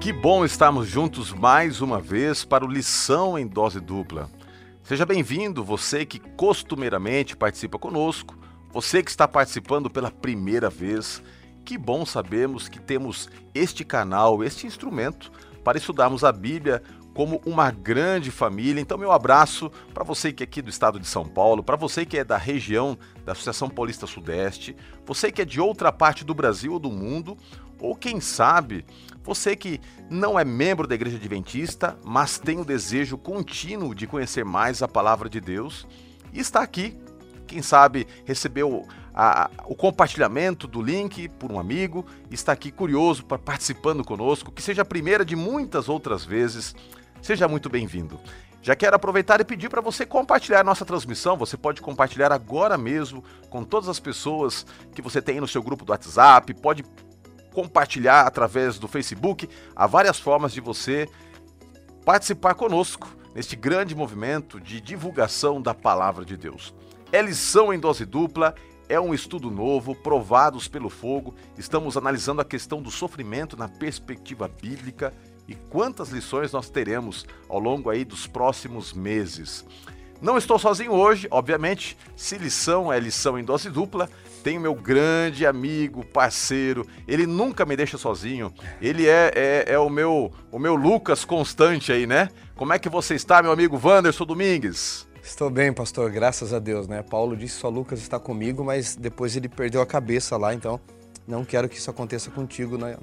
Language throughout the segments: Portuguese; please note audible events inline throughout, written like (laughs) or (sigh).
Que bom estarmos juntos mais uma vez para o Lição em Dose Dupla. Seja bem-vindo, você que costumeiramente participa conosco, você que está participando pela primeira vez. Que bom sabermos que temos este canal, este instrumento para estudarmos a Bíblia como uma grande família. Então, meu abraço para você que é aqui do estado de São Paulo, para você que é da região da Associação Paulista Sudeste, você que é de outra parte do Brasil ou do mundo, ou quem sabe, você que não é membro da Igreja Adventista, mas tem o desejo contínuo de conhecer mais a palavra de Deus e está aqui, quem sabe recebeu a, o compartilhamento do link por um amigo, está aqui curioso para participando conosco, que seja a primeira de muitas outras vezes. Seja muito bem-vindo. Já quero aproveitar e pedir para você compartilhar nossa transmissão. Você pode compartilhar agora mesmo com todas as pessoas que você tem no seu grupo do WhatsApp, pode compartilhar através do Facebook. Há várias formas de você participar conosco neste grande movimento de divulgação da palavra de Deus. É lição em dose dupla, é um estudo novo, provados pelo fogo. Estamos analisando a questão do sofrimento na perspectiva bíblica e quantas lições nós teremos ao longo aí dos próximos meses. Não estou sozinho hoje, obviamente. Se lição é lição em dose dupla, tenho meu grande amigo, parceiro. Ele nunca me deixa sozinho. Ele é, é, é, o meu o meu Lucas constante aí, né? Como é que você está, meu amigo Wanderson Domingues? Estou bem, pastor, graças a Deus, né? Paulo disse só Lucas está comigo, mas depois ele perdeu a cabeça lá, então não quero que isso aconteça contigo né?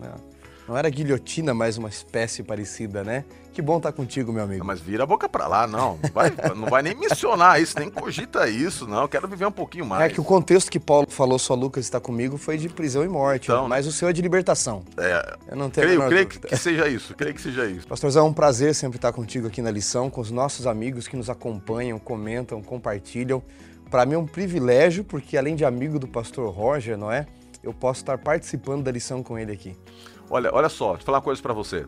Não era guilhotina, mas uma espécie parecida, né? Que bom estar tá contigo, meu amigo. mas vira a boca pra lá, não. Não vai, (laughs) não vai nem mencionar isso, nem cogita isso, não. Eu quero viver um pouquinho mais. É que o contexto que Paulo falou, só Lucas está comigo, foi de prisão e morte. Então, mas o seu é de libertação. É. Eu não tenho Creio, creio que, que seja isso, creio que seja isso. Pastorzão, é um prazer sempre estar contigo aqui na lição, com os nossos amigos que nos acompanham, comentam, compartilham. Para mim é um privilégio, porque além de amigo do pastor Roger, não é? Eu posso estar participando da lição com ele aqui. Olha, olha só, vou falar uma coisa para você.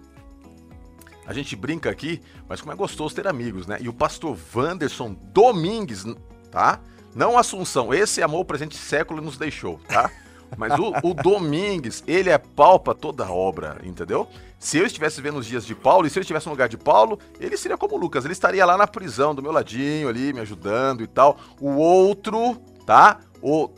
A gente brinca aqui, mas como é gostoso ter amigos, né? E o pastor Wanderson Domingues, tá? Não Assunção, esse amor presente século nos deixou, tá? (laughs) Mas o, o Domingues, ele é pau pra toda a obra, entendeu? Se eu estivesse vendo os dias de Paulo, e se eu estivesse no lugar de Paulo, ele seria como o Lucas, ele estaria lá na prisão, do meu ladinho ali, me ajudando e tal. O outro, tá? O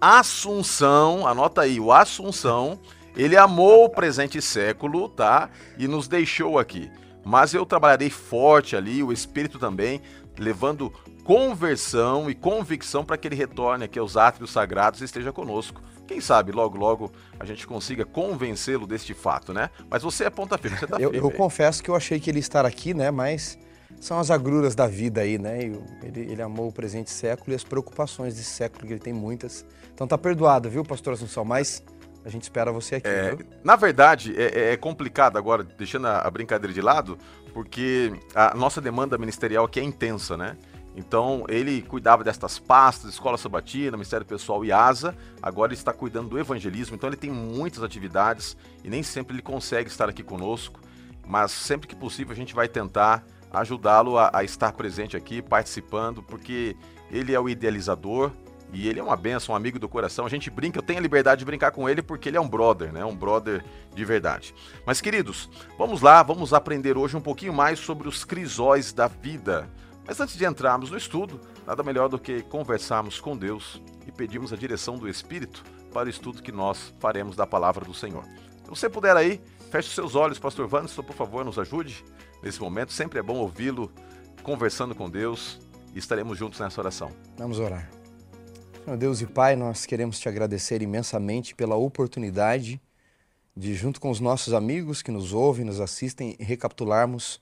Assunção, anota aí, o Assunção ele amou o presente século, tá? E nos deixou aqui. Mas eu trabalharei forte ali, o Espírito também, levando conversão e convicção para que ele retorne aqui aos átrios sagrados e esteja conosco. Quem sabe logo, logo a gente consiga convencê-lo deste fato, né? Mas você é ponta firme, você tá eu, eu confesso que eu achei que ele estar aqui, né? Mas são as agruras da vida aí, né? Ele, ele amou o presente século e as preocupações desse século, que ele tem muitas. Então tá perdoado, viu, pastor Assunção? Mas a gente espera você aqui. É, na verdade, é, é, complicado agora, deixando a, brincadeira de lado, porque a nossa demanda ministerial aqui é intensa, né? Então, ele cuidava destas pastas, Escola Sabatina, Ministério Pessoal e ASA. Agora ele está cuidando do evangelismo. Então, ele tem muitas atividades e nem sempre ele consegue estar aqui conosco. Mas sempre que possível, a gente vai tentar ajudá-lo a, a estar presente aqui, participando, porque ele é o idealizador, e ele é uma benção, um amigo do coração. A gente brinca, eu tenho a liberdade de brincar com ele porque ele é um brother, né? Um brother de verdade. Mas, queridos, vamos lá, vamos aprender hoje um pouquinho mais sobre os crisóis da vida. Mas antes de entrarmos no estudo, nada melhor do que conversarmos com Deus e pedirmos a direção do Espírito para o estudo que nós faremos da palavra do Senhor. Se você puder aí, feche seus olhos, pastor Vanderson, por favor, nos ajude nesse momento. Sempre é bom ouvi-lo conversando com Deus e estaremos juntos nessa oração. Vamos orar. Meu Deus e Pai, nós queremos te agradecer imensamente pela oportunidade de, junto com os nossos amigos que nos ouvem, nos assistem, recapitularmos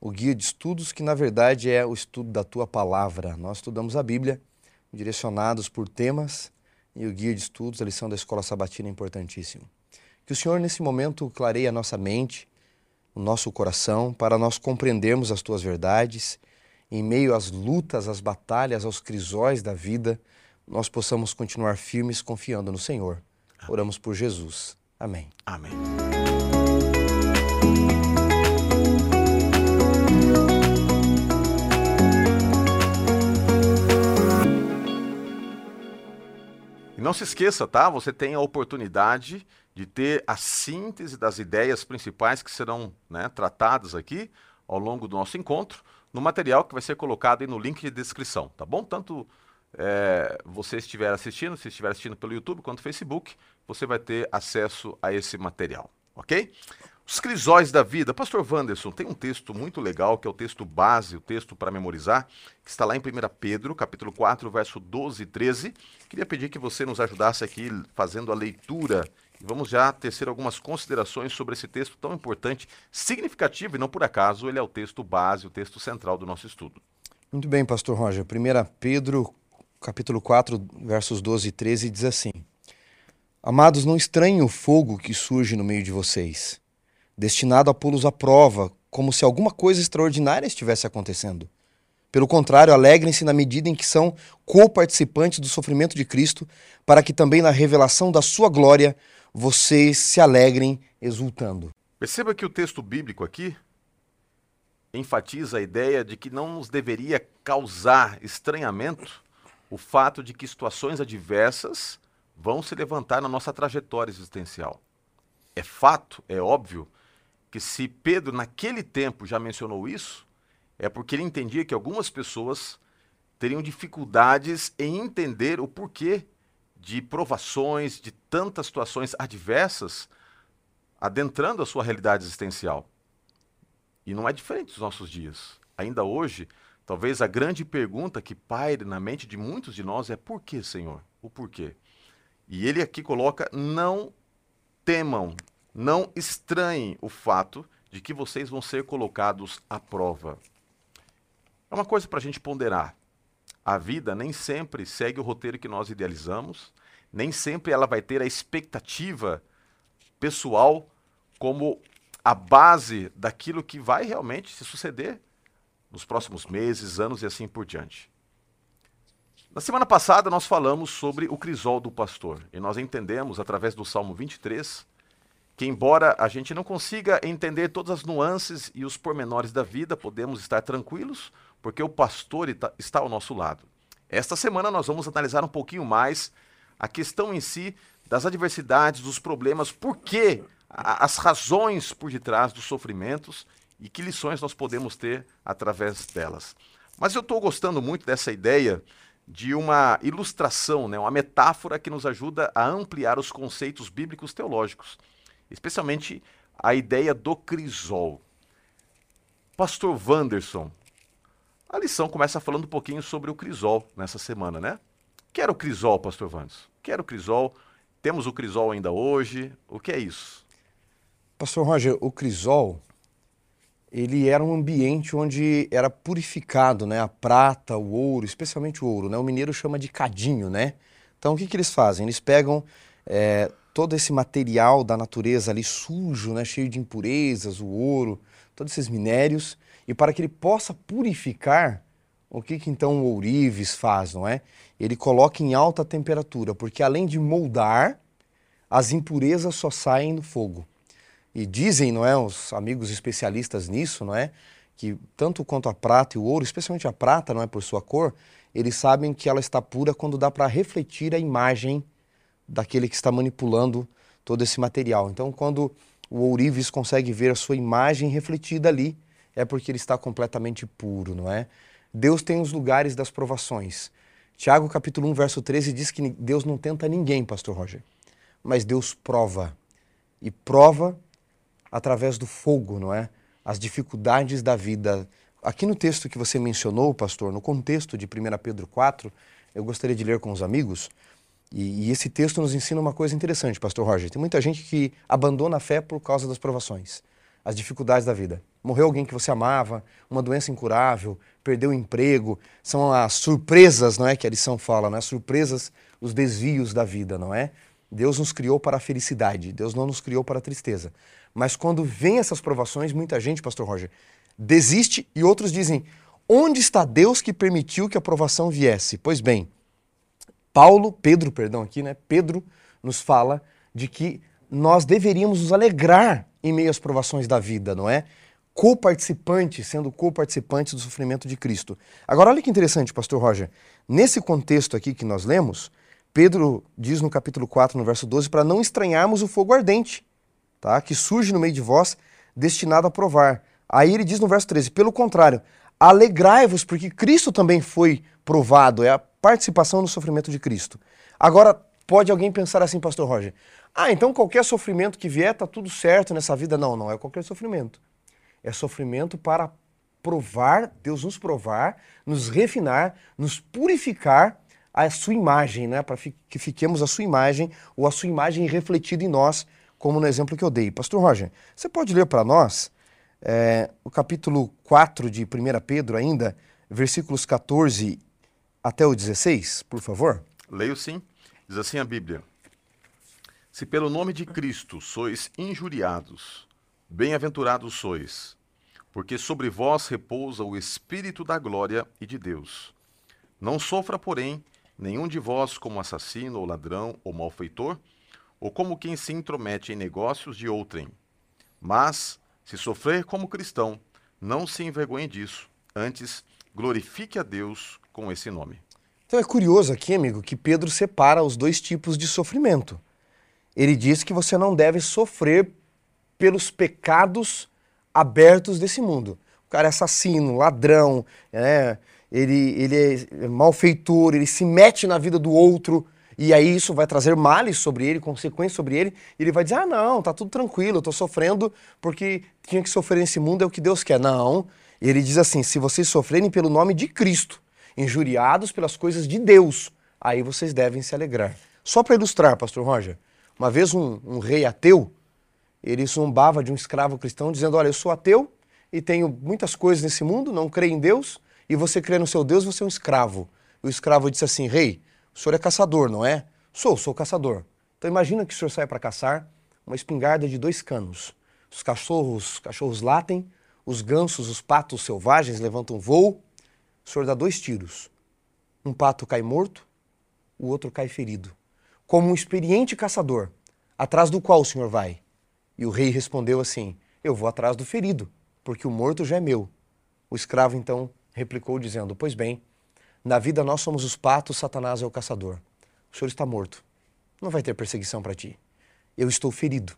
o guia de estudos, que na verdade é o estudo da tua palavra. Nós estudamos a Bíblia, direcionados por temas, e o guia de estudos, a lição da escola sabatina é importantíssimo. Que o Senhor, nesse momento, clareie a nossa mente, o nosso coração, para nós compreendermos as tuas verdades, em meio às lutas, às batalhas, aos crisóis da vida nós possamos continuar firmes confiando no Senhor. Oramos por Jesus. Amém. Amém. E não se esqueça, tá? Você tem a oportunidade de ter a síntese das ideias principais que serão né, tratadas aqui ao longo do nosso encontro, no material que vai ser colocado aí no link de descrição, tá bom? Tanto é, você estiver assistindo, se estiver assistindo pelo YouTube quanto Facebook, você vai ter acesso a esse material, ok? Os crisóis da vida. Pastor Wanderson, tem um texto muito legal, que é o texto base, o texto para memorizar, que está lá em 1 Pedro, capítulo 4, verso 12 e 13. Queria pedir que você nos ajudasse aqui fazendo a leitura. E vamos já tecer algumas considerações sobre esse texto tão importante, significativo, e não por acaso ele é o texto base, o texto central do nosso estudo. Muito bem, pastor Roger. 1 Pedro, capítulo 4, versos 12 e 13, diz assim: Amados, não estranhem o fogo que surge no meio de vocês destinado a pô-los à prova, como se alguma coisa extraordinária estivesse acontecendo. Pelo contrário, alegrem-se na medida em que são co-participantes do sofrimento de Cristo, para que também na revelação da sua glória vocês se alegrem exultando. Perceba que o texto bíblico aqui enfatiza a ideia de que não nos deveria causar estranhamento o fato de que situações adversas vão se levantar na nossa trajetória existencial. É fato, é óbvio, que se Pedro naquele tempo já mencionou isso, é porque ele entendia que algumas pessoas teriam dificuldades em entender o porquê de provações, de tantas situações adversas adentrando a sua realidade existencial. E não é diferente dos nossos dias. Ainda hoje, talvez a grande pergunta que paire na mente de muitos de nós é: por que, Senhor? O porquê? E ele aqui coloca: não temam, não estranhem o fato de que vocês vão ser colocados à prova. É uma coisa para a gente ponderar. A vida nem sempre segue o roteiro que nós idealizamos, nem sempre ela vai ter a expectativa pessoal como a base daquilo que vai realmente se suceder nos próximos meses, anos e assim por diante. Na semana passada nós falamos sobre o crisol do pastor e nós entendemos através do Salmo 23 que, embora a gente não consiga entender todas as nuances e os pormenores da vida, podemos estar tranquilos, porque o pastor está ao nosso lado. Esta semana nós vamos analisar um pouquinho mais a questão em si das adversidades, dos problemas, por que as razões por detrás dos sofrimentos e que lições nós podemos ter através delas. Mas eu estou gostando muito dessa ideia de uma ilustração, né, uma metáfora que nos ajuda a ampliar os conceitos bíblicos teológicos especialmente a ideia do crisol. Pastor Wanderson, a lição começa falando um pouquinho sobre o crisol nessa semana, né? Que era o crisol, pastor Wanderson? Que era o crisol? Temos o crisol ainda hoje? O que é isso? Pastor Roger, o crisol, ele era um ambiente onde era purificado, né? A prata, o ouro, especialmente o ouro, né? O mineiro chama de cadinho, né? Então o que, que eles fazem? Eles pegam é, todo esse material da natureza ali sujo, né, cheio de impurezas, o ouro, todos esses minérios, e para que ele possa purificar, o que, que então o ourives faz, não é? Ele coloca em alta temperatura, porque além de moldar, as impurezas só saem no fogo. E dizem, não é, os amigos especialistas nisso, não é, que tanto quanto a prata e o ouro, especialmente a prata, não é por sua cor, eles sabem que ela está pura quando dá para refletir a imagem daquele que está manipulando todo esse material. Então, quando o ourives consegue ver a sua imagem refletida ali, é porque ele está completamente puro, não é? Deus tem os lugares das provações. Tiago capítulo 1, verso 13 diz que Deus não tenta ninguém, pastor Roger, mas Deus prova. E prova através do fogo, não é? As dificuldades da vida. Aqui no texto que você mencionou, pastor, no contexto de 1 Pedro 4, eu gostaria de ler com os amigos, e, e, esse texto nos ensina uma coisa interessante, Pastor Roger. Tem muita gente que abandona a fé por causa das provações, as dificuldades da vida. Morreu alguém que você amava, uma doença incurável, perdeu o emprego. São as surpresas, não é? Que a lição fala, né? As surpresas, os desvios da vida, não é? Deus nos criou para a felicidade, Deus não nos criou para a tristeza. Mas quando vem essas provações, muita gente, Pastor Roger, desiste e outros dizem: onde está Deus que permitiu que a provação viesse? Pois bem, Paulo, Pedro, perdão, aqui, né? Pedro nos fala de que nós deveríamos nos alegrar em meio às provações da vida, não é? Co-participantes, sendo co-participantes do sofrimento de Cristo. Agora, olha que interessante, Pastor Roger. Nesse contexto aqui que nós lemos, Pedro diz no capítulo 4, no verso 12, para não estranharmos o fogo ardente, tá? que surge no meio de vós, destinado a provar. Aí ele diz no verso 13, pelo contrário, alegrai-vos, porque Cristo também foi provado, é a participação no sofrimento de Cristo. Agora, pode alguém pensar assim, pastor Roger, ah, então qualquer sofrimento que vier, tá tudo certo nessa vida. Não, não é qualquer sofrimento. É sofrimento para provar, Deus nos provar, nos refinar, nos purificar a sua imagem, né? para que fiquemos a sua imagem ou a sua imagem refletida em nós, como no exemplo que eu dei. Pastor Roger, você pode ler para nós é, o capítulo 4 de 1 Pedro ainda, versículos 14 até o 16, por favor? Leio sim. Diz assim a Bíblia: Se pelo nome de Cristo sois injuriados, bem-aventurados sois, porque sobre vós repousa o Espírito da glória e de Deus. Não sofra, porém, nenhum de vós como assassino, ou ladrão, ou malfeitor, ou como quem se intromete em negócios de outrem. Mas, se sofrer como cristão, não se envergonhe disso, antes glorifique a Deus com esse nome. Então é curioso aqui, amigo, que Pedro separa os dois tipos de sofrimento. Ele diz que você não deve sofrer pelos pecados abertos desse mundo. O cara é assassino, ladrão, é, ele, ele é malfeitor, ele se mete na vida do outro, e aí isso vai trazer males sobre ele, consequências sobre ele, e ele vai dizer: ah, não, tá tudo tranquilo, eu tô sofrendo porque tinha que sofrer nesse mundo, é o que Deus quer. Não. Ele diz assim: se vocês sofrerem pelo nome de Cristo, injuriados pelas coisas de Deus, aí vocês devem se alegrar. Só para ilustrar, pastor Roger, uma vez um, um rei ateu, ele zombava de um escravo cristão, dizendo: Olha, eu sou ateu e tenho muitas coisas nesse mundo, não creio em Deus, e você crê no seu Deus, você é um escravo. O escravo disse assim: Rei, o senhor é caçador, não é? Sou, sou caçador. Então imagina que o senhor sai para caçar uma espingarda de dois canos. Os cachorros, os cachorros latem, os gansos, os patos selvagens levantam voo, o senhor dá dois tiros. Um pato cai morto, o outro cai ferido. Como um experiente caçador, atrás do qual o senhor vai? E o rei respondeu assim: Eu vou atrás do ferido, porque o morto já é meu. O escravo então replicou, dizendo: Pois bem, na vida nós somos os patos, Satanás é o caçador. O senhor está morto. Não vai ter perseguição para ti. Eu estou ferido,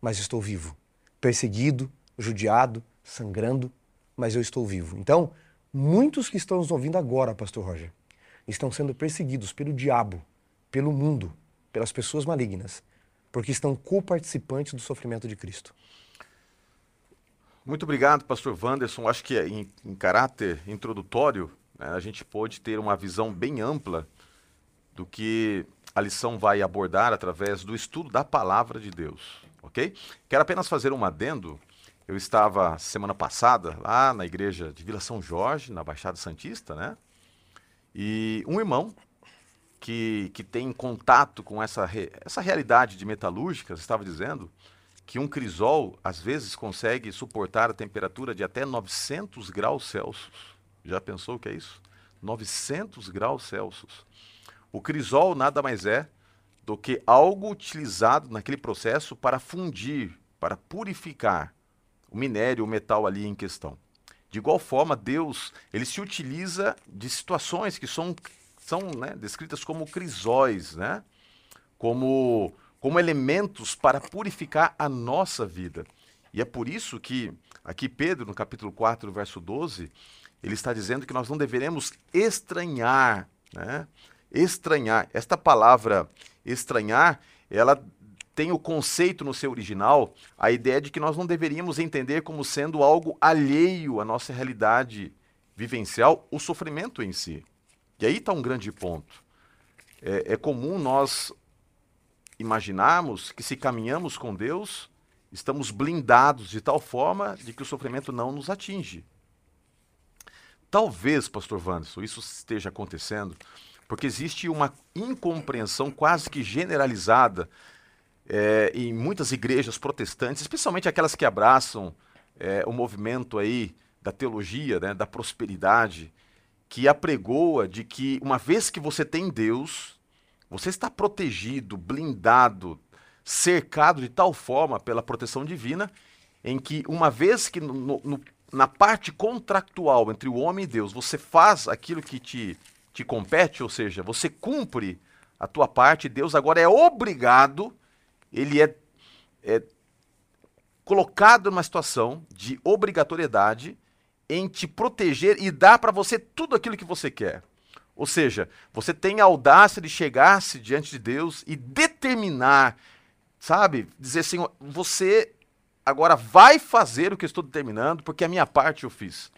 mas estou vivo. Perseguido, judiado, sangrando, mas eu estou vivo. Então, Muitos que estão nos ouvindo agora, Pastor Roger, estão sendo perseguidos pelo diabo, pelo mundo, pelas pessoas malignas, porque estão co-participantes do sofrimento de Cristo. Muito obrigado, Pastor Wanderson. Acho que em, em caráter introdutório, a gente pode ter uma visão bem ampla do que a lição vai abordar através do estudo da palavra de Deus, ok? Quero apenas fazer um adendo eu estava semana passada lá na igreja de Vila São Jorge, na Baixada Santista, né? E um irmão que, que tem contato com essa, re, essa realidade de metalúrgicas estava dizendo que um crisol às vezes consegue suportar a temperatura de até 900 graus Celsius. Já pensou o que é isso? 900 graus Celsius. O crisol nada mais é do que algo utilizado naquele processo para fundir, para purificar o minério, o metal ali em questão. De igual forma, Deus ele se utiliza de situações que são, são né, descritas como crisóis, né? como, como elementos para purificar a nossa vida. E é por isso que aqui Pedro, no capítulo 4, verso 12, ele está dizendo que nós não deveremos estranhar, né? Estranhar. Esta palavra estranhar, ela tem o conceito no seu original, a ideia de que nós não deveríamos entender como sendo algo alheio à nossa realidade vivencial, o sofrimento em si. E aí está um grande ponto. É, é comum nós imaginarmos que se caminhamos com Deus, estamos blindados de tal forma de que o sofrimento não nos atinge. Talvez, pastor Wanderson, isso esteja acontecendo porque existe uma incompreensão quase que generalizada é, em muitas igrejas protestantes, especialmente aquelas que abraçam é, o movimento aí da teologia, né, da prosperidade, que apregoa de que uma vez que você tem Deus, você está protegido, blindado, cercado de tal forma pela proteção divina, em que uma vez que no, no, na parte contractual entre o homem e Deus, você faz aquilo que te, te compete, ou seja, você cumpre a tua parte, Deus agora é obrigado, ele é, é colocado numa situação de obrigatoriedade em te proteger e dar para você tudo aquilo que você quer. Ou seja, você tem a audácia de chegar-se diante de Deus e determinar, sabe? Dizer assim, você agora vai fazer o que eu estou determinando, porque a minha parte eu fiz.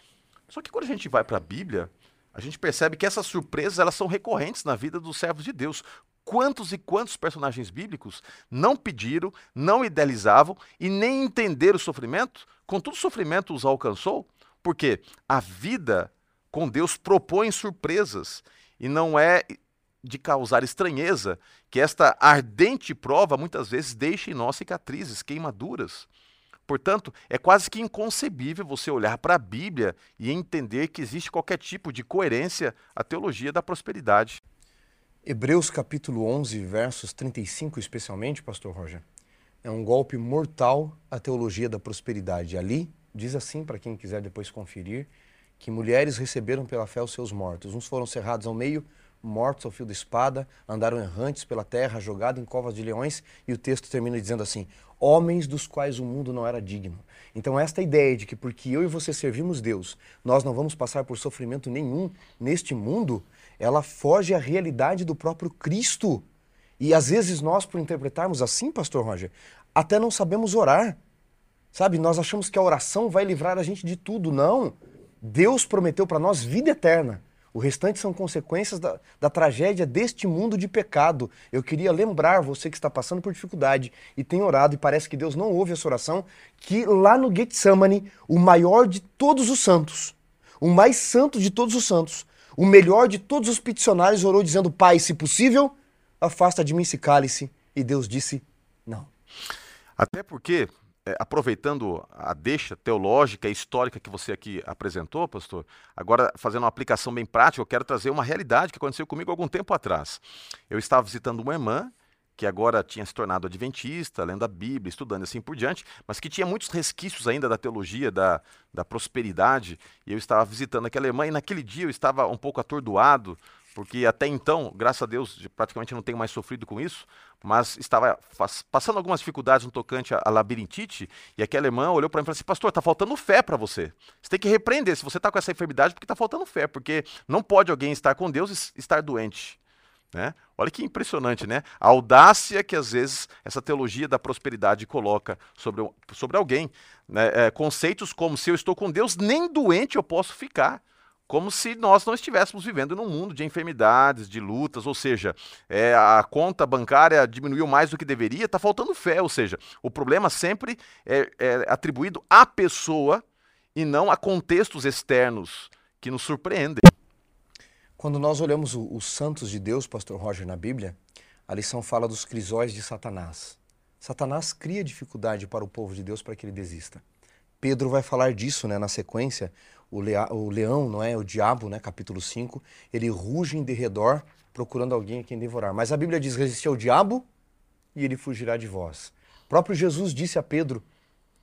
Só que quando a gente vai para a Bíblia, a gente percebe que essas surpresas elas são recorrentes na vida dos servos de Deus. Quantos e quantos personagens bíblicos não pediram, não idealizavam e nem entenderam o sofrimento, contudo o sofrimento os alcançou? Porque a vida com Deus propõe surpresas e não é de causar estranheza que esta ardente prova muitas vezes deixa em nós cicatrizes, queimaduras. Portanto, é quase que inconcebível você olhar para a Bíblia e entender que existe qualquer tipo de coerência à teologia da prosperidade. Hebreus capítulo 11, versos 35 especialmente, pastor Roger, é um golpe mortal à teologia da prosperidade. Ali diz assim para quem quiser depois conferir, que mulheres receberam pela fé os seus mortos. Uns foram cerrados ao meio, mortos ao fio da espada, andaram errantes pela terra, jogados em covas de leões, e o texto termina dizendo assim: homens dos quais o mundo não era digno. Então, esta ideia de que porque eu e você servimos Deus, nós não vamos passar por sofrimento nenhum neste mundo, ela foge à realidade do próprio Cristo. E às vezes nós, por interpretarmos assim, Pastor Roger, até não sabemos orar. Sabe, nós achamos que a oração vai livrar a gente de tudo. Não. Deus prometeu para nós vida eterna. O restante são consequências da, da, tragédia deste mundo de pecado. Eu queria lembrar você que está passando por dificuldade e tem orado e parece que Deus não ouve essa oração, que lá no Getsemane, o maior de todos os santos, o mais santo de todos os santos, o melhor de todos os peticionários orou dizendo: Pai, se possível, afasta de mim esse cálice. E Deus disse: Não. Até porque é, aproveitando a deixa teológica e histórica que você aqui apresentou, pastor, agora fazendo uma aplicação bem prática, eu quero trazer uma realidade que aconteceu comigo algum tempo atrás. Eu estava visitando uma irmã que agora tinha se tornado adventista, lendo a Bíblia, estudando assim por diante, mas que tinha muitos resquícios ainda da teologia, da, da prosperidade, e eu estava visitando aquela irmã, e naquele dia eu estava um pouco atordoado, porque até então, graças a Deus, praticamente não tenho mais sofrido com isso, mas estava passando algumas dificuldades no tocante à, labirintite, e aquela irmã olhou para mim e falou assim: Pastor, está faltando fé para você. Você tem que repreender se você está com essa enfermidade, porque está faltando fé, porque não pode alguém estar com Deus e estar doente. Né? Olha que impressionante, né? A audácia que às vezes essa teologia da prosperidade coloca sobre, sobre alguém. Né? É, conceitos como: se eu estou com Deus, nem doente eu posso ficar como se nós não estivéssemos vivendo num mundo de enfermidades, de lutas, ou seja, é, a conta bancária diminuiu mais do que deveria, está faltando fé, ou seja, o problema sempre é, é, atribuído à pessoa e não a contextos externos que nos surpreendem. Quando nós olhamos os santos de Deus, pastor Roger, na Bíblia, a lição fala dos crisóis de Satanás. Satanás cria dificuldade para o povo de Deus para que ele desista. Pedro vai falar disso né, na sequência, o, lea, o leão, não é? O diabo, né? Capítulo 5, ele ruge em derredor procurando alguém a quem devorar. Mas a Bíblia diz: resistir ao diabo e ele fugirá de vós. O próprio Jesus disse a Pedro,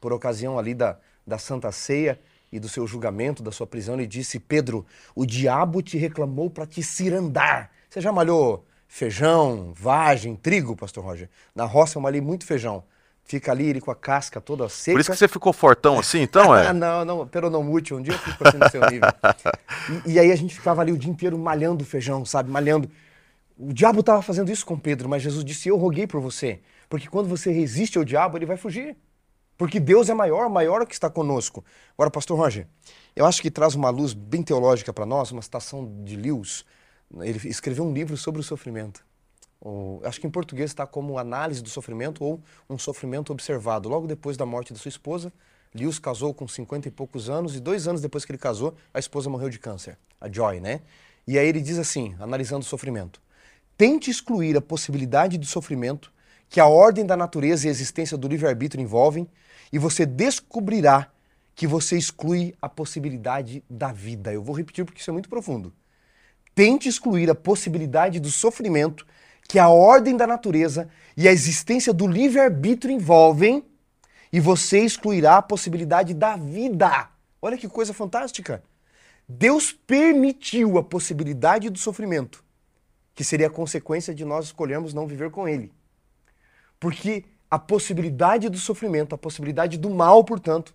por ocasião ali da, da Santa Ceia e do seu julgamento, da sua prisão, ele disse: Pedro, o diabo te reclamou para te cirandar. Você já malhou feijão, vagem, trigo, pastor Roger? Na roça eu malhei muito feijão fica ali ele com a casca toda seca. Por isso que você ficou fortão assim, então, é? (laughs) não, não, peronomútil, um dia eu fico assim no seu nível. E, e, aí a gente ficava ali o dia inteiro malhando feijão, sabe, malhando. O diabo estava fazendo isso com Pedro, mas Jesus disse, eu roguei por você, porque quando você resiste ao diabo, ele vai fugir. Porque Deus é maior, maior é que está conosco. Agora, pastor Roger, eu acho que traz uma luz bem teológica para nós, uma citação de Lewis, ele escreveu um livro sobre o sofrimento acho que em português está como análise do sofrimento ou um sofrimento observado. Logo depois da morte da sua esposa, Lewis casou com 50 e poucos anos e dois anos depois que ele casou, a esposa morreu de câncer, a Joy, né? E aí ele diz assim, analisando o sofrimento: tente excluir a possibilidade de sofrimento que a ordem da natureza e a existência do livre-arbítrio envolvem e você descobrirá que você exclui a possibilidade da vida. Eu vou repetir porque isso é muito profundo. Tente excluir a possibilidade do sofrimento que a ordem da natureza e a existência do livre-arbítrio envolvem, e você excluirá a possibilidade da vida. Olha que coisa fantástica! Deus permitiu a possibilidade do sofrimento que seria a consequência de nós escolhermos não viver com ele. Porque a possibilidade do sofrimento, a possibilidade do mal, portanto,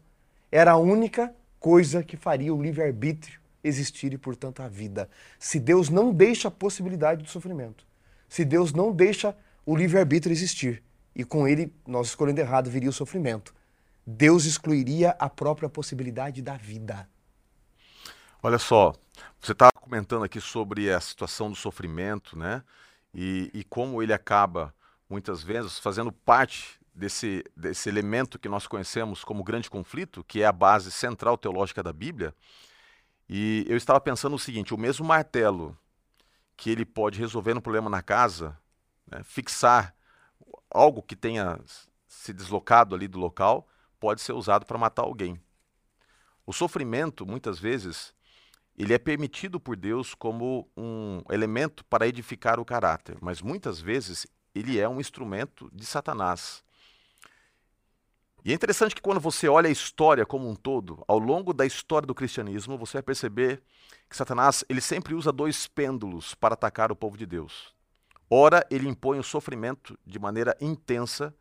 era a única coisa que faria o livre-arbítrio existir e, portanto, a vida. Se Deus não deixa a possibilidade do sofrimento, se Deus não deixa o livre-arbítrio existir, e com ele, nós escolhendo errado, viria o sofrimento, Deus excluiria a própria possibilidade da vida. Olha só, você está comentando aqui sobre a situação do sofrimento, né? E, e como ele acaba, muitas vezes, fazendo parte desse, desse elemento que nós conhecemos como grande conflito, que é a base central teológica da Bíblia. E eu estava pensando o seguinte: o mesmo martelo que ele pode resolver um problema na casa, né, fixar algo que tenha se deslocado ali do local, pode ser usado para matar alguém. O sofrimento, muitas vezes, ele é permitido por Deus como um elemento para edificar o caráter, mas muitas vezes ele é um instrumento de Satanás. E é interessante que quando você olha a história como um todo, ao longo da história do cristianismo, você vai perceber que Satanás ele sempre usa dois pêndulos para atacar o povo de Deus. Ora, ele impõe o sofrimento de maneira intensa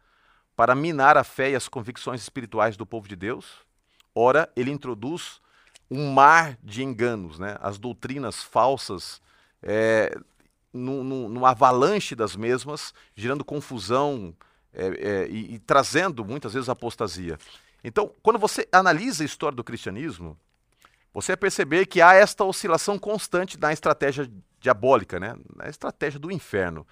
para minar a fé e as convicções espirituais do povo de Deus. Ora, ele introduz um mar de enganos, né? as doutrinas falsas, é, num, avalanche das mesmas, gerando confusão é, é, e, e trazendo muitas vezes apostasia. Então, quando você analisa a história do cristianismo, você vai perceber que há esta oscilação constante na estratégia diabólica, né? na estratégia do inferno.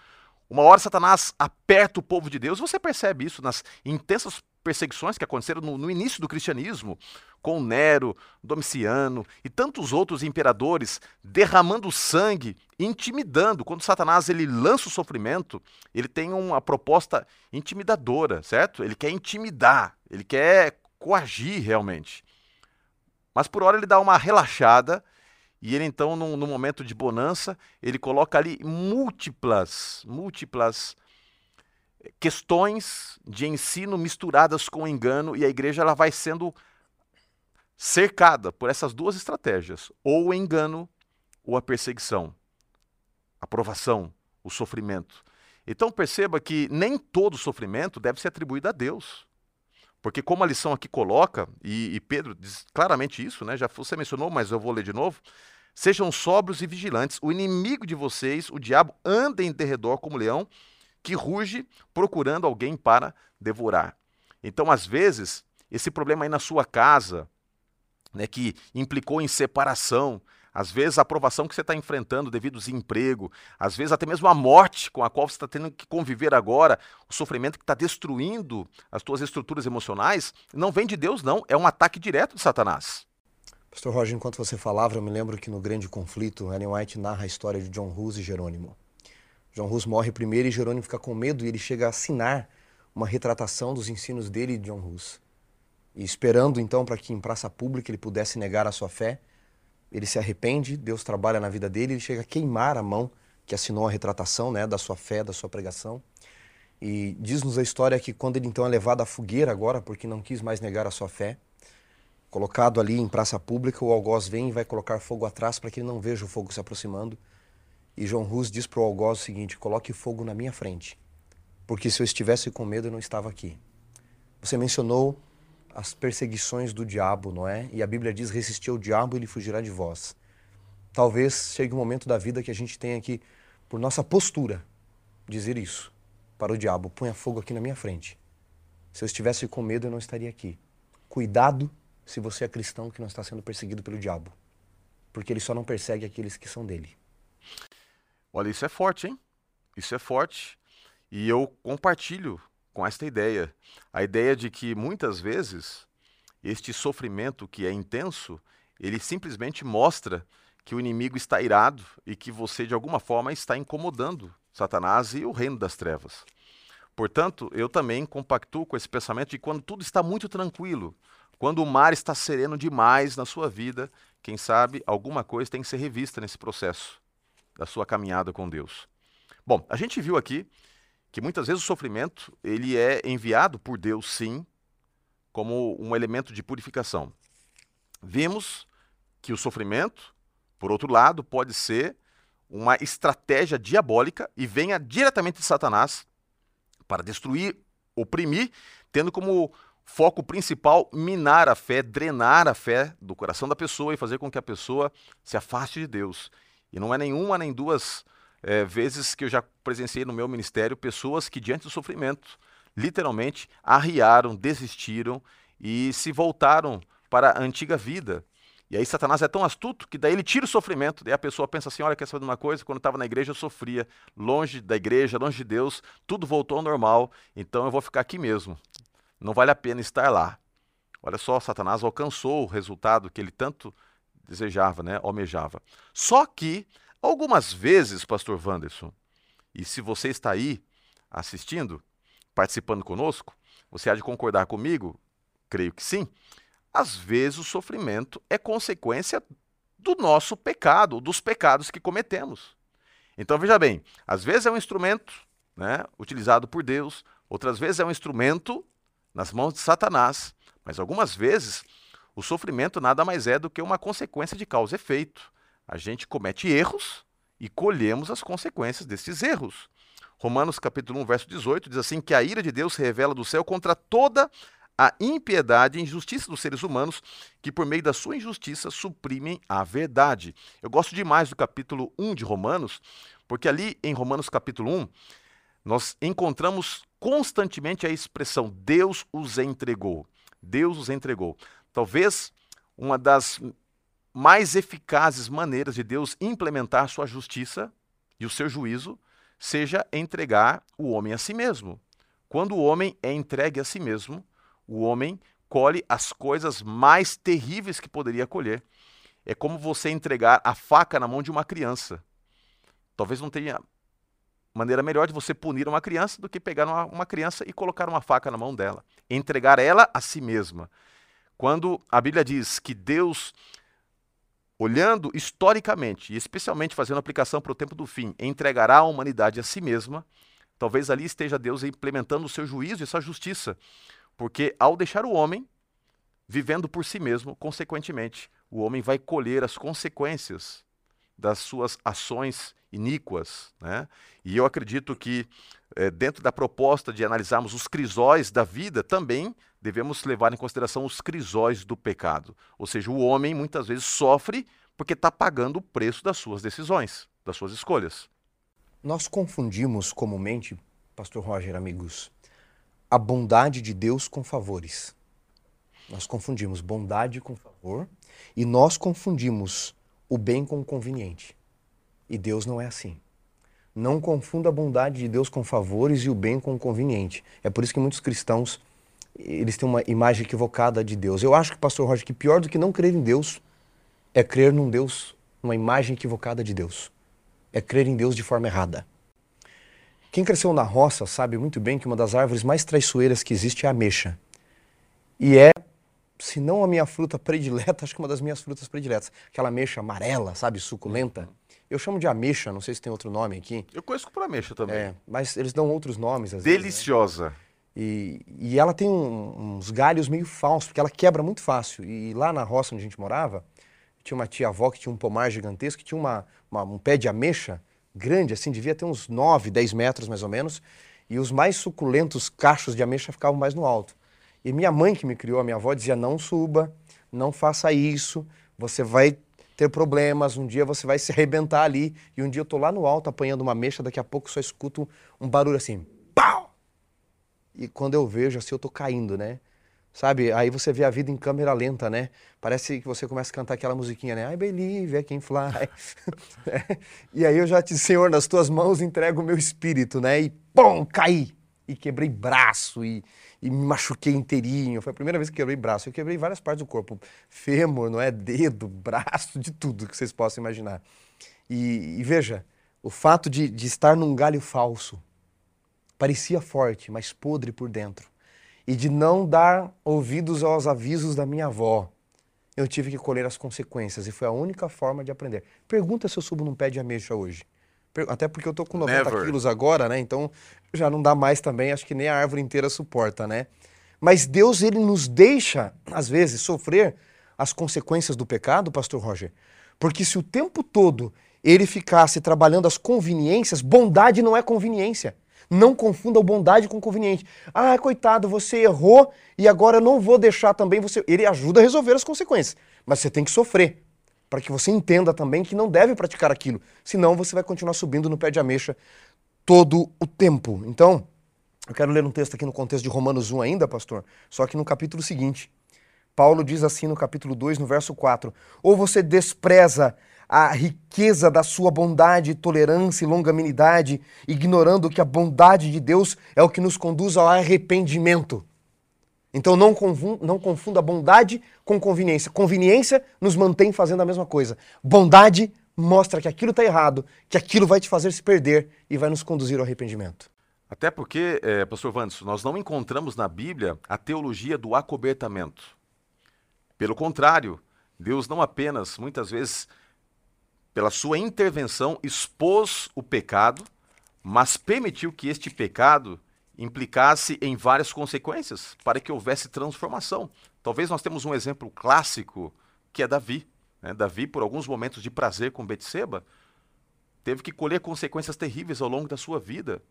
Uma hora Satanás aperta o povo de Deus, você percebe isso nas intensas perseguições que aconteceram no, no, início do cristianismo, com Nero, Domiciano e tantos outros imperadores derramando sangue, intimidando. Quando Satanás ele lança o sofrimento, ele tem uma proposta intimidadora, certo? Ele quer intimidar, ele quer coagir realmente. Mas por hora ele dá uma relaxada e ele então, no, momento de bonança, ele coloca ali múltiplas, múltiplas questões de ensino misturadas com engano e a igreja ela vai sendo cercada por essas duas estratégias, ou o engano ou a perseguição, a provação, o sofrimento. Então perceba que nem todo sofrimento deve ser atribuído a Deus. Porque como a lição aqui coloca, e, e Pedro diz claramente isso, né? já você mencionou, mas eu vou ler de novo, sejam sóbrios e vigilantes, o inimigo de vocês, o diabo, anda em derredor como leão, que ruge procurando alguém para devorar. Então, às vezes, esse problema aí na sua casa, né, que implicou em separação, às vezes a aprovação que você está enfrentando devido ao desemprego, às vezes até mesmo a morte com a qual você está tendo que conviver agora, o sofrimento que está destruindo as suas estruturas emocionais, não vem de Deus, não, é um ataque direto de Satanás. Pastor Roger, enquanto você falava, eu me lembro que no Grande Conflito, Ellen White narra a história de John Hus e Jerônimo. João Rus morre primeiro e Jerônimo fica com medo e ele chega a assinar uma retratação dos ensinos dele de John Hus. E esperando então para que em praça pública ele pudesse negar a sua fé, ele se arrepende, Deus trabalha na vida dele, ele chega a queimar a mão que assinou a retratação né, da sua fé, da sua pregação. E diz-nos a história que quando ele então é levado à fogueira agora, porque não quis mais negar a sua fé, colocado ali em praça pública, o algoz vem e vai colocar fogo atrás para que ele não veja o fogo se aproximando. E João Rus diz para o algoz o seguinte: coloque fogo na minha frente, porque se eu estivesse com medo eu não estava aqui. Você mencionou as perseguições do diabo, não é? E a Bíblia diz: resistir ao diabo e ele fugirá de vós. Talvez chegue um momento da vida que a gente tenha que, por nossa postura, dizer isso para o diabo: ponha fogo aqui na minha frente. Se eu estivesse com medo, eu não estaria aqui. Cuidado se você é cristão que não está sendo perseguido pelo diabo, porque ele só não persegue aqueles que são dele. Olha, isso é forte, hein? Isso é forte. E eu compartilho com esta ideia. A ideia de que muitas vezes este sofrimento que é intenso, ele simplesmente mostra que o inimigo está irado e que você de alguma forma está incomodando Satanás e o reino das trevas. Portanto, eu também compactuo com esse pensamento de quando tudo está muito tranquilo, quando o mar está sereno demais na sua vida, quem sabe alguma coisa tem que ser revista nesse processo da sua caminhada com Deus. Bom, a gente viu aqui que muitas vezes o sofrimento ele é enviado por Deus, sim, como um elemento de purificação. Vimos que o sofrimento, por outro lado, pode ser uma estratégia diabólica e venha diretamente de Satanás para destruir, oprimir, tendo como foco principal minar a fé, drenar a fé do coração da pessoa e fazer com que a pessoa se afaste de Deus. E não é nenhuma nem duas é, vezes que eu já presenciei no meu ministério pessoas que, diante do sofrimento, literalmente arriaram, desistiram e se voltaram para a antiga vida. E aí Satanás é tão astuto que daí ele tira o sofrimento, daí a pessoa pensa assim, olha, quer saber de uma coisa? Quando eu estava na igreja eu sofria, longe da igreja, longe de Deus, tudo voltou ao normal, então eu vou ficar aqui mesmo. Não vale a pena estar lá. Olha só, Satanás alcançou o resultado que ele tanto desejava, né, almejava. Só que, algumas vezes, pastor Wanderson, e se você está aí assistindo, participando conosco, você há de concordar comigo, creio que sim, às vezes o sofrimento é consequência do nosso pecado, dos pecados que cometemos. Então veja bem, às vezes é um instrumento né, utilizado por Deus, outras vezes é um instrumento nas mãos de Satanás, mas algumas vezes o sofrimento nada mais é do que uma consequência de causa e efeito. A gente comete erros e colhemos as consequências desses erros. Romanos capítulo 1, verso 18 diz assim que a ira de Deus se revela do céu contra toda a impiedade e injustiça dos seres humanos que, por meio da sua injustiça, suprimem a verdade. Eu gosto demais do capítulo 1 de Romanos, porque ali em Romanos capítulo 1, nós encontramos constantemente a expressão Deus os entregou. Deus os entregou. Talvez uma das mais eficazes maneiras de Deus implementar sua justiça e o seu juízo seja entregar o homem a si mesmo. Quando o homem é entregue a si mesmo, o homem colhe as coisas mais terríveis que poderia colher. É como você entregar a faca na mão de uma criança. Talvez não tenha maneira melhor de você punir uma criança do que pegar uma, uma, criança e colocar uma faca na mão dela. Entregar ela a si mesma. Quando a Bíblia diz que Deus, olhando historicamente, e especialmente fazendo aplicação para o tempo do fim, entregará a humanidade a si mesma, talvez ali esteja Deus implementando o seu juízo e sua justiça. Porque ao deixar o homem vivendo por si mesmo, consequentemente, o homem vai colher as consequências das suas ações iníquas. Né? E eu acredito que, é, dentro da proposta de analisarmos os crisóis da vida, também devemos levar em consideração os crisóis do pecado. Ou seja, o homem muitas vezes sofre porque está pagando o preço das suas decisões, das suas escolhas. Nós confundimos comumente, Pastor Roger, amigos, a bondade de Deus com favores. Nós confundimos bondade com favor e nós confundimos o bem com o conveniente. E Deus não é assim. Não confunda a bondade de Deus com favores e o bem com o conveniente. É por isso que muitos cristãos eles têm uma imagem equivocada de Deus. Eu acho que, pastor Roger, que pior do que não crer em Deus é crer num Deus, uma imagem equivocada de Deus. É crer em Deus de forma errada. Quem cresceu na roça sabe muito bem que uma das árvores mais traiçoeiras que existe é a ameixa. E é, se não a minha fruta predileta, (laughs) acho que uma das minhas frutas prediletas. Aquela ameixa amarela, sabe, suculenta. Eu chamo de ameixa, não sei se tem outro nome aqui. Eu conheço por ameixa também. É, mas eles dão outros nomes. Às Deliciosa. Vezes, né? e, e ela tem um, uns galhos meio falsos, porque ela quebra muito fácil. E lá na roça onde a gente morava, tinha uma tia-avó que tinha um pomar gigantesco, que tinha uma, uma, um pé de ameixa grande, assim, devia ter uns 9, 10 metros mais ou menos, e os mais suculentos cachos de ameixa ficavam mais no alto. E minha mãe, que me criou, a minha avó, dizia: não suba, não faça isso, você vai ter problemas, um dia você vai se arrebentar ali. E um dia eu tô lá no alto apanhando uma ameixa, daqui a pouco só escuto um barulho assim, pau! E quando eu vejo assim, eu tô caindo, né? Sabe? Aí você vê a vida em câmera lenta, né? Parece que você começa a cantar aquela musiquinha, né? I believe I can fly. (laughs) É. e aí eu já te, Senhor, nas tuas mãos entrego o meu espírito, né? E pum, caí. E quebrei braço e, e me machuquei inteirinho. Foi a primeira vez que quebrei braço. Eu quebrei várias partes do corpo. Fêmur, não é? Dedo, (laughs) braço, de tudo que vocês possam imaginar. E, e veja, o fato de, de estar num galho falso parecia forte, mas podre por dentro e de não dar ouvidos aos avisos da minha avó. Eu tive que colher as consequências e foi a única forma de aprender. Pergunta se eu subo num pé de ameixa hoje. Até porque eu tô com 90 Never. quilos agora, né? Então já não dá mais também, acho que nem a árvore inteira suporta, né? Mas Deus, ele nos deixa, às vezes, sofrer as consequências do pecado, pastor Roger. Porque se o tempo todo ele ficasse trabalhando as conveniências, bondade não é conveniência. Não confunda bondade com conveniente. Ah, coitado, você errou e agora eu não vou deixar também você. Ele ajuda a resolver as consequências, mas você tem que sofrer para que você entenda também que não deve praticar aquilo, senão você vai continuar subindo no pé de ameixa todo o tempo. Então, eu quero ler um texto aqui no contexto de Romanos 1 ainda, pastor, só que no capítulo seguinte. Paulo diz assim no capítulo 2, no verso 4: Ou você despreza a riqueza da sua bondade, tolerância e longanimidade, ignorando que a bondade de Deus é o que nos conduz ao arrependimento. Então não confunda, não confunda bondade com conveniência. Conveniência nos mantém fazendo a mesma coisa. Bondade mostra que aquilo está errado, que aquilo vai te fazer se perder e vai nos conduzir ao arrependimento. Até porque, é, pastor Vandes, nós não encontramos na Bíblia a teologia do acobertamento. Pelo contrário, Deus não apenas, muitas vezes, pela sua intervenção, expôs o pecado, mas permitiu que este pecado implicasse em várias consequências para que houvesse transformação. Talvez nós temos um exemplo clássico que é Davi. Né? Davi, por alguns momentos de prazer com Betseba, teve que colher consequências terríveis ao longo da sua vida.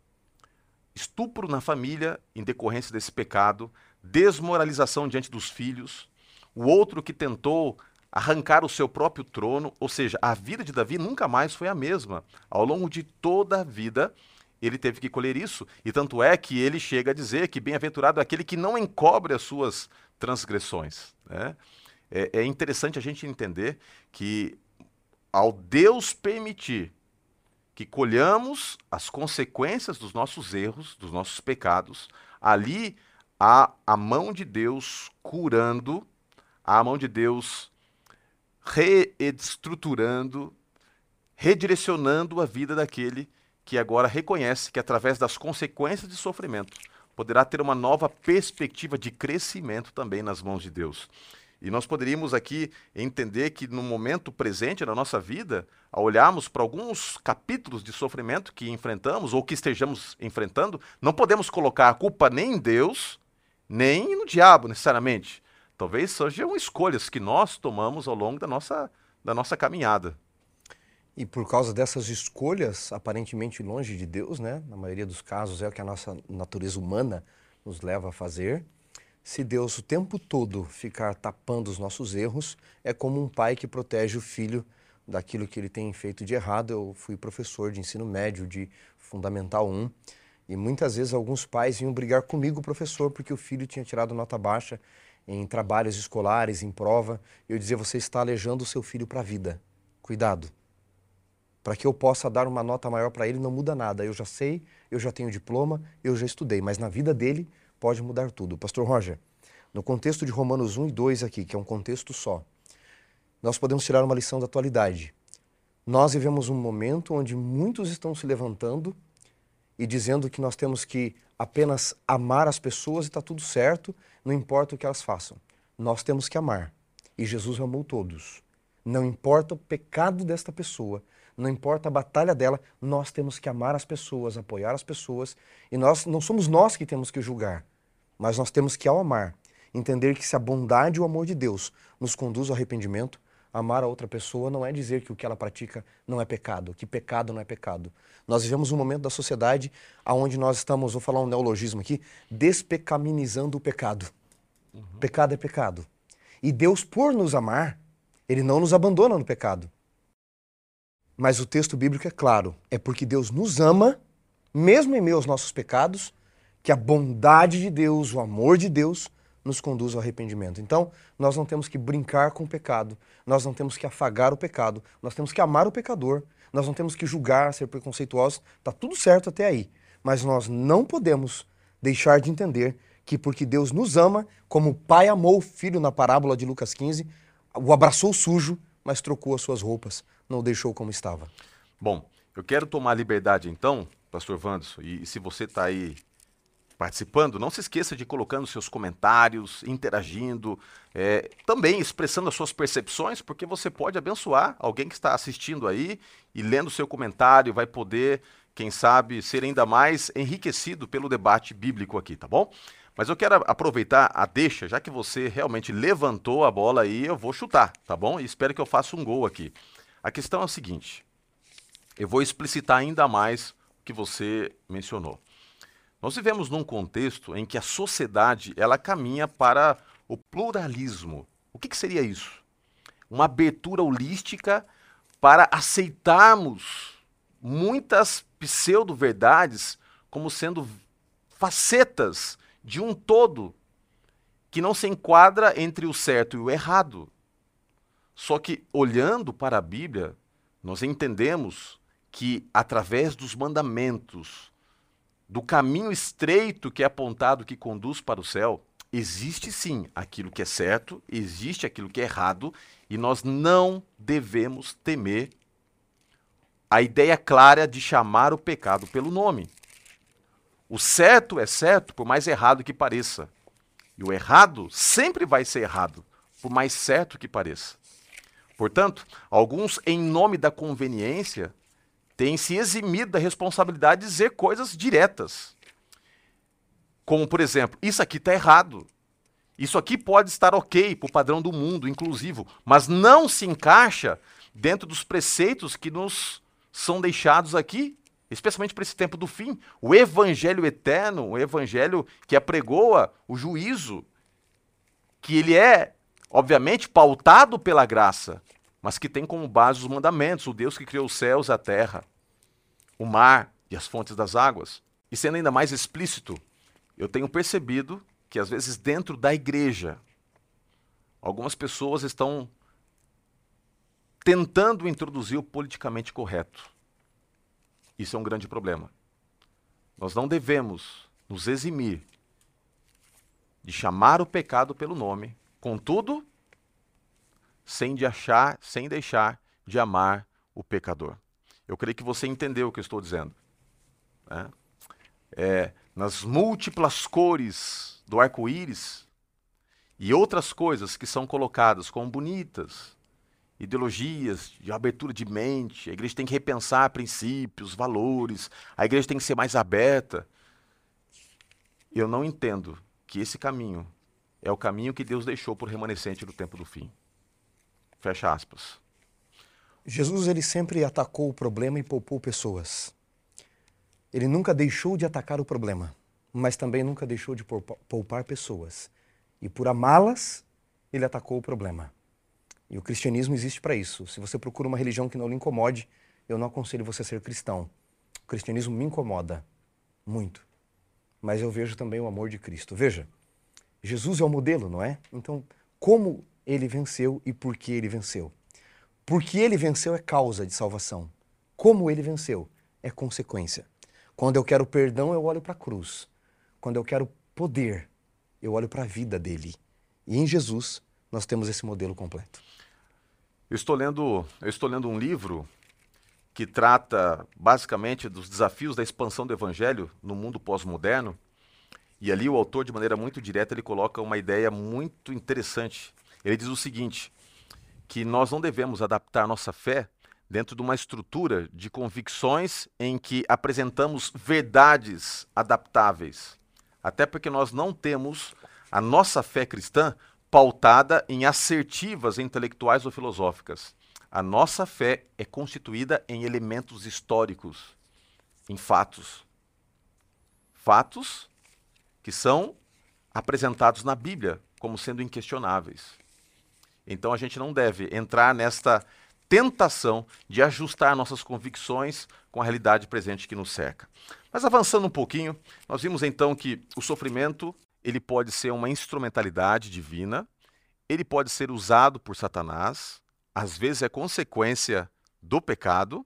Estupro na família em decorrência desse pecado, desmoralização diante dos filhos, o outro que tentou arrancar o seu próprio trono, ou seja, a vida de Davi nunca mais foi a mesma. Ao longo de toda a vida, ele teve que colher isso. E tanto é que ele chega a dizer que bem-aventurado é aquele que não encobre as suas transgressões. Né? É, é interessante a gente entender que ao Deus permitir que colhamos as consequências dos nossos erros, dos nossos pecados, ali há a mão de Deus curando, há a mão de Deus reestruturando, redirecionando a vida daquele que agora reconhece que através das consequências de sofrimento poderá ter uma nova perspectiva de crescimento também nas mãos de Deus. E nós poderíamos aqui entender que no momento presente na nossa vida, ao olharmos para alguns capítulos de sofrimento que enfrentamos ou que estejamos enfrentando, não podemos colocar a culpa nem em Deus, nem no diabo necessariamente, Talvez sejam escolhas que nós tomamos ao longo da nossa, da nossa caminhada. E por causa dessas escolhas, aparentemente longe de Deus, né? Na maioria dos casos é o que a nossa natureza humana nos leva a fazer. Se Deus o tempo todo ficar tapando os nossos erros, é como um pai que protege o filho daquilo que ele tem feito de errado. Eu fui professor de ensino médio, de Fundamental 1, e muitas vezes alguns pais vinham brigar comigo, professor, porque o filho tinha tirado nota baixa em trabalhos escolares, em prova, eu dizia: você está alejando o seu filho para a vida. Cuidado. Para que eu possa dar uma nota maior para ele, não muda nada. Eu já sei, eu já tenho diploma, eu já estudei, mas na vida dele pode mudar tudo. Pastor Roger, no contexto de Romanos 1 e 2 aqui, que é um contexto só, nós podemos tirar uma lição da atualidade. Nós vivemos um momento onde muitos estão se levantando e dizendo que nós temos que apenas amar as pessoas e está tudo certo, não importa o que elas façam. Nós temos que amar. E Jesus amou todos. Não importa o pecado desta pessoa, não importa a batalha dela, nós temos que amar as pessoas, apoiar as pessoas. E nós não somos nós que temos que julgar, mas nós temos que, ao amar, entender que se a bondade e o amor de Deus nos conduz ao arrependimento, amar a outra pessoa não é dizer que o que ela pratica não é pecado, que pecado não é pecado. Nós vivemos um momento da sociedade onde nós estamos, vou falar um neologismo aqui, despecaminizando o pecado. Uhum. Pecado é pecado. E Deus, por nos amar, ele não nos abandona no pecado. Mas o texto bíblico é claro, é porque Deus nos ama, mesmo em meio aos nossos pecados, que a bondade de Deus, o amor de Deus, nos conduz ao arrependimento. Então, nós não temos que brincar com o pecado, nós não temos que afagar o pecado, nós temos que amar o pecador, nós não temos que julgar, ser preconceituosos, está tudo certo até aí. Mas nós não podemos deixar de entender que porque Deus nos ama, como o pai amou o filho na parábola de Lucas 15, o abraçou sujo, mas trocou as suas roupas, não deixou como estava. Bom, eu quero tomar liberdade então, pastor Wanderson, e, e se você está aí participando, não se esqueça de colocando seus comentários, interagindo, é, também expressando as suas percepções, porque você pode abençoar alguém que está assistindo aí e lendo seu comentário vai poder, quem sabe, ser ainda mais enriquecido pelo debate bíblico aqui, tá bom? Mas eu quero aproveitar a deixa, já que você realmente levantou a bola aí, eu vou chutar, tá bom? E espero que eu faça um gol aqui. A questão é a seguinte: eu vou explicitar ainda mais o que você mencionou. Nós vivemos num contexto em que a sociedade ela caminha para o pluralismo. O que, que seria isso? Uma abertura holística para aceitarmos muitas pseudo-verdades como sendo facetas de um todo que não se enquadra entre o certo e o errado. Só que, olhando para a Bíblia, nós entendemos que, através dos mandamentos, do caminho estreito que é apontado que conduz para o céu, existe sim aquilo que é certo, existe aquilo que é errado, e nós não devemos temer a ideia clara de chamar o pecado pelo nome. O certo é certo, por mais errado que pareça. E o errado sempre vai ser errado, por mais certo que pareça. Portanto, alguns, em nome da conveniência, têm se eximido da responsabilidade de dizer coisas diretas. Como, por exemplo, isso aqui está errado. Isso aqui pode estar ok para o padrão do mundo, inclusivo, mas não se encaixa dentro dos preceitos que nos são deixados aqui, especialmente para esse tempo do fim. O evangelho eterno, o evangelho que apregoa o juízo, que ele é obviamente pautado pela graça, mas que tem como base os mandamentos, o Deus que criou os céus e a terra, o mar e as fontes das águas. E sendo ainda mais explícito, eu tenho percebido que às vezes dentro da igreja, algumas pessoas estão tentando introduzir o politicamente correto. Isso é um grande problema. Nós não devemos nos eximir de chamar o pecado pelo nome Contudo, sem de achar, sem deixar de amar o pecador. Eu creio que você entendeu o que eu estou dizendo. Né? É, nas múltiplas cores do arco-íris e outras coisas que são colocadas como bonitas, ideologias de abertura de mente, a igreja tem que repensar princípios, valores, a igreja tem que ser mais aberta. Eu não entendo que esse caminho é o caminho que Deus deixou por remanescente do tempo do fim. Fecha aspas. Jesus ele sempre atacou o problema e poupou pessoas. Ele nunca deixou de atacar o problema, mas também nunca deixou de poupar pessoas. E por amá-las, ele atacou o problema. E o cristianismo existe para isso. Se você procura uma religião que não lhe incomode, eu não aconselho você a ser cristão. O cristianismo me incomoda muito. Mas eu vejo também o amor de Cristo. Veja, Jesus é o modelo, não é? Então, como ele venceu e por que ele venceu? Porque ele venceu é causa de salvação. Como ele venceu é consequência. Quando eu quero perdão, eu olho para a cruz. Quando eu quero poder, eu olho para a vida dele. E em Jesus nós temos esse modelo completo. Eu estou lendo, eu estou lendo um livro que trata basicamente dos desafios da expansão do evangelho no mundo pós-moderno e ali o autor, de maneira muito direta, ele coloca uma ideia muito interessante. Ele diz o seguinte, que nós não devemos adaptar nossa fé dentro de uma estrutura de convicções em que apresentamos verdades adaptáveis. Até porque nós não temos a nossa fé cristã pautada em assertivas intelectuais ou filosóficas. A nossa fé é constituída em elementos históricos, em fatos. Fatos que são apresentados na Bíblia como sendo inquestionáveis. Então a gente não deve entrar nesta tentação de ajustar nossas convicções com a realidade presente que nos cerca. Mas avançando um pouquinho, nós vimos então que o sofrimento, ele pode ser uma instrumentalidade divina, ele pode ser usado por Satanás, às vezes é consequência do pecado,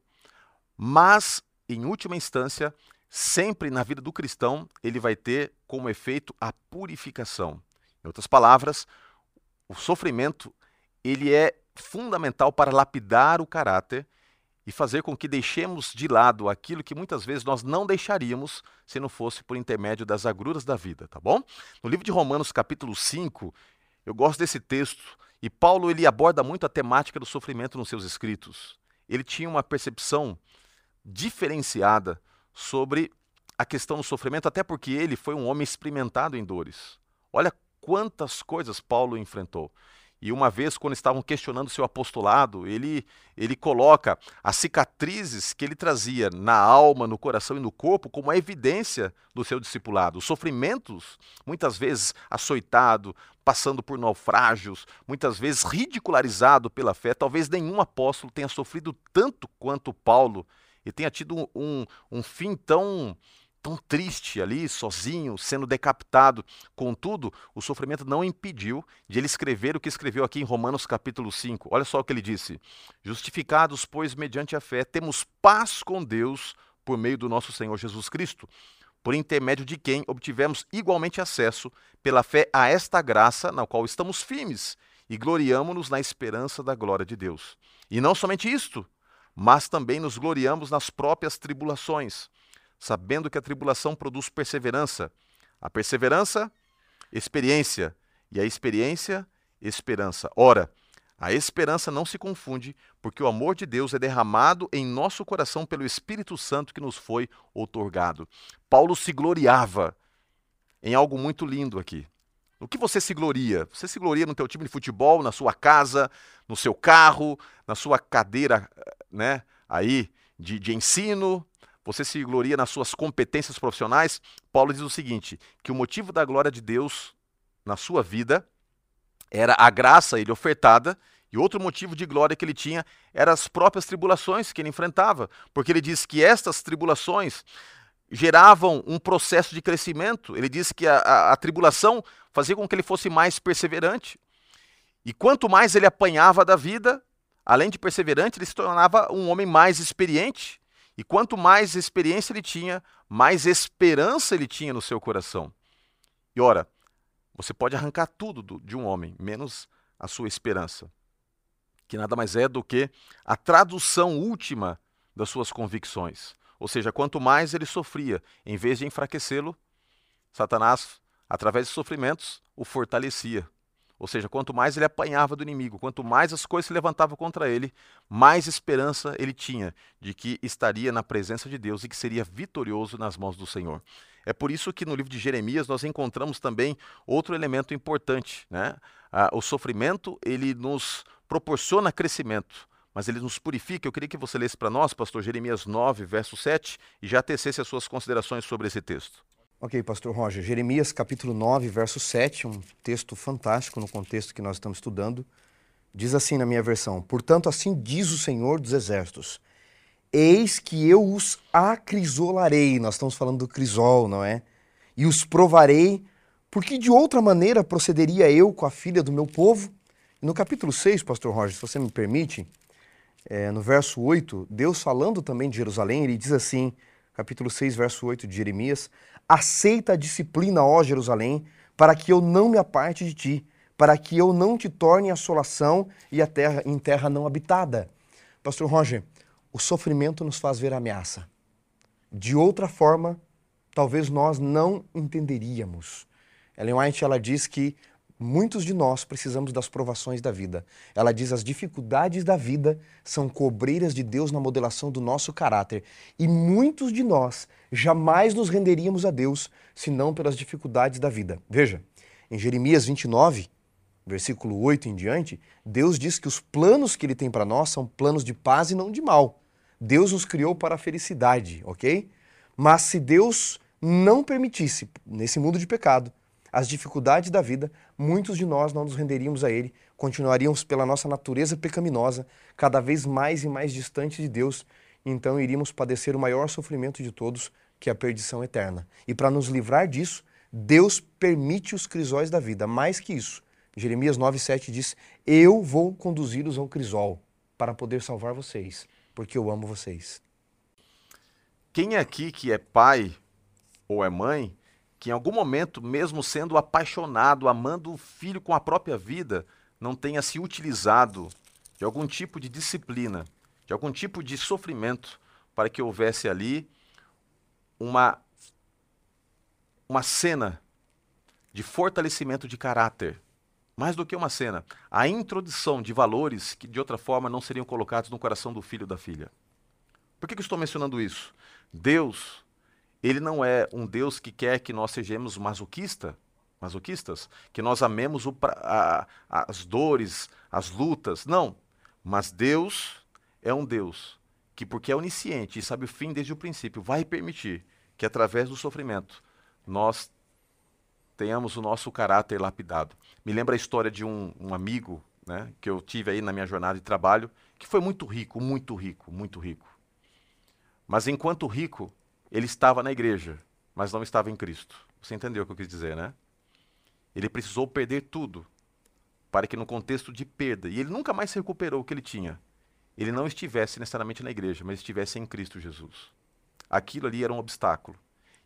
mas em última instância sempre na vida do cristão ele vai ter como efeito a purificação. Em outras palavras, o sofrimento ele é fundamental para lapidar o caráter e fazer com que deixemos de lado aquilo que muitas vezes nós não deixaríamos se não fosse por intermédio das agruras da vida, tá bom? No livro de Romanos, capítulo 5, eu gosto desse texto e Paulo ele aborda muito a temática do sofrimento nos seus escritos. Ele tinha uma percepção diferenciada sobre a questão do sofrimento, até porque ele foi um homem experimentado em dores. Olha quantas coisas Paulo enfrentou. E uma vez, quando estavam questionando seu apostolado, ele, ele coloca as cicatrizes que ele trazia na alma, no coração e no corpo como a evidência do seu discipulado. Os sofrimentos, muitas vezes açoitado, passando por naufrágios, muitas vezes ridicularizado pela fé. Talvez nenhum apóstolo tenha sofrido tanto quanto Paulo e tenha tido um, um fim tão tão triste ali, sozinho, sendo decapitado. Contudo, o sofrimento não impediu de ele escrever o que escreveu aqui em Romanos capítulo 5. Olha só o que ele disse: Justificados, pois, mediante a fé, temos paz com Deus por meio do nosso Senhor Jesus Cristo, por intermédio de quem obtivemos igualmente acesso pela fé a esta graça na qual estamos firmes e gloriamo-nos na esperança da glória de Deus. E não somente isto, mas também nos gloriamos nas próprias tribulações sabendo que a tribulação produz perseverança. A perseverança, experiência. E a experiência, esperança. Ora, a esperança não se confunde, porque o amor de Deus é derramado em nosso coração pelo Espírito Santo que nos foi outorgado. Paulo se gloriava em algo muito lindo aqui. No que você se gloria? Você se gloria no teu time de futebol, na sua casa, no seu carro, na sua cadeira, né, aí de, de ensino, você se gloria nas suas competências profissionais, Paulo diz o seguinte: que o motivo da glória de Deus na sua vida era a graça a ele ofertada, e outro motivo de glória que ele tinha eram as próprias tribulações que ele enfrentava, porque ele diz que estas tribulações geravam um processo de crescimento. Ele diz que a, a, a tribulação fazia com que ele fosse mais perseverante. E quanto mais ele apanhava da vida, além de perseverante, ele se tornava um homem mais experiente. E quanto mais experiência ele tinha, mais esperança ele tinha no seu coração. E ora, você pode arrancar tudo do, de um homem, menos a sua esperança, que nada mais é do que a tradução última das suas convicções. Ou seja, quanto mais ele sofria, em vez de enfraquecê-lo, Satanás, através de sofrimentos, o fortalecia. Ou seja, quanto mais ele apanhava do inimigo, quanto mais as coisas se levantavam contra ele, mais esperança ele tinha de que estaria na presença de Deus e que seria vitorioso nas mãos do Senhor. É por isso que no livro de Jeremias nós encontramos também outro elemento importante. Né? Ah, o sofrimento ele nos proporciona crescimento, mas ele nos purifica. Eu queria que você lesse para nós, pastor Jeremias 9, verso 7, e já tecesse as suas considerações sobre esse texto. Ok, pastor Roger. Jeremias capítulo 9, verso 7, um texto fantástico no contexto que nós estamos estudando. Diz assim na minha versão: Portanto, assim diz o Senhor dos Exércitos: Eis que eu os acrisolarei. Nós estamos falando do crisol, não é? E os provarei, porque de outra maneira procederia eu com a filha do meu povo? No capítulo 6, pastor Roger, se você me permite, é, no verso 8, Deus falando também de Jerusalém, ele diz assim: capítulo 6, verso 8 de Jeremias: Aceita a disciplina, ó Jerusalém, para que eu não me aparte de ti, para que eu não te torne assolação e a terra em terra não habitada. Pastor Roger, o sofrimento nos faz ver ameaça. De outra forma, talvez nós não entenderíamos. Ellen White ela diz que Muitos de nós precisamos das provações da vida. Ela diz as dificuldades da vida são cobreiras de Deus na modelação do nosso caráter. E muitos de nós jamais nos renderíamos a Deus senão pelas dificuldades da vida. Veja, em Jeremias 29, versículo 8 em diante, Deus diz que os planos que ele tem para nós são planos de paz e não de mal. Deus nos criou para a felicidade, ok? Mas se Deus não permitisse, nesse mundo de pecado, as dificuldades da vida, muitos de nós não nos renderíamos a Ele, continuaríamos pela nossa natureza pecaminosa, cada vez mais e mais distante de Deus, então iríamos padecer o maior sofrimento de todos, que é a perdição eterna. E para nos livrar disso, Deus permite os crisóis da vida. Mais que isso, Jeremias 9,7 diz: Eu vou conduzi-los ao crisol para poder salvar vocês, porque eu amo vocês. Quem é aqui que é pai ou é mãe que em algum momento, mesmo sendo apaixonado, amando o filho com a própria vida, não tenha se utilizado de algum tipo de disciplina, de algum tipo de sofrimento, para que houvesse ali uma, uma cena de fortalecimento de caráter. Mais do que uma cena, a introdução de valores que de outra forma não seriam colocados no coração do filho ou da filha. Por que, que estou mencionando isso? Deus ele não é um Deus que quer que nós sejamos masoquista, masoquistas, que nós amemos a, as dores, as lutas. Não. Mas Deus é um Deus que, porque é onisciente e sabe o fim desde o princípio, vai permitir que através do sofrimento nós tenhamos o nosso caráter lapidado. Me lembra a história de um, um amigo né, que eu tive aí na minha jornada de trabalho, que foi muito rico, muito rico, muito rico. Mas enquanto rico, ele estava na igreja, mas não estava em Cristo. Você entendeu o que eu quis dizer, né? Ele precisou perder tudo para que, no contexto de perda, e ele nunca mais recuperou o que ele tinha, ele não estivesse necessariamente na igreja, mas estivesse em Cristo Jesus. Aquilo ali era um obstáculo.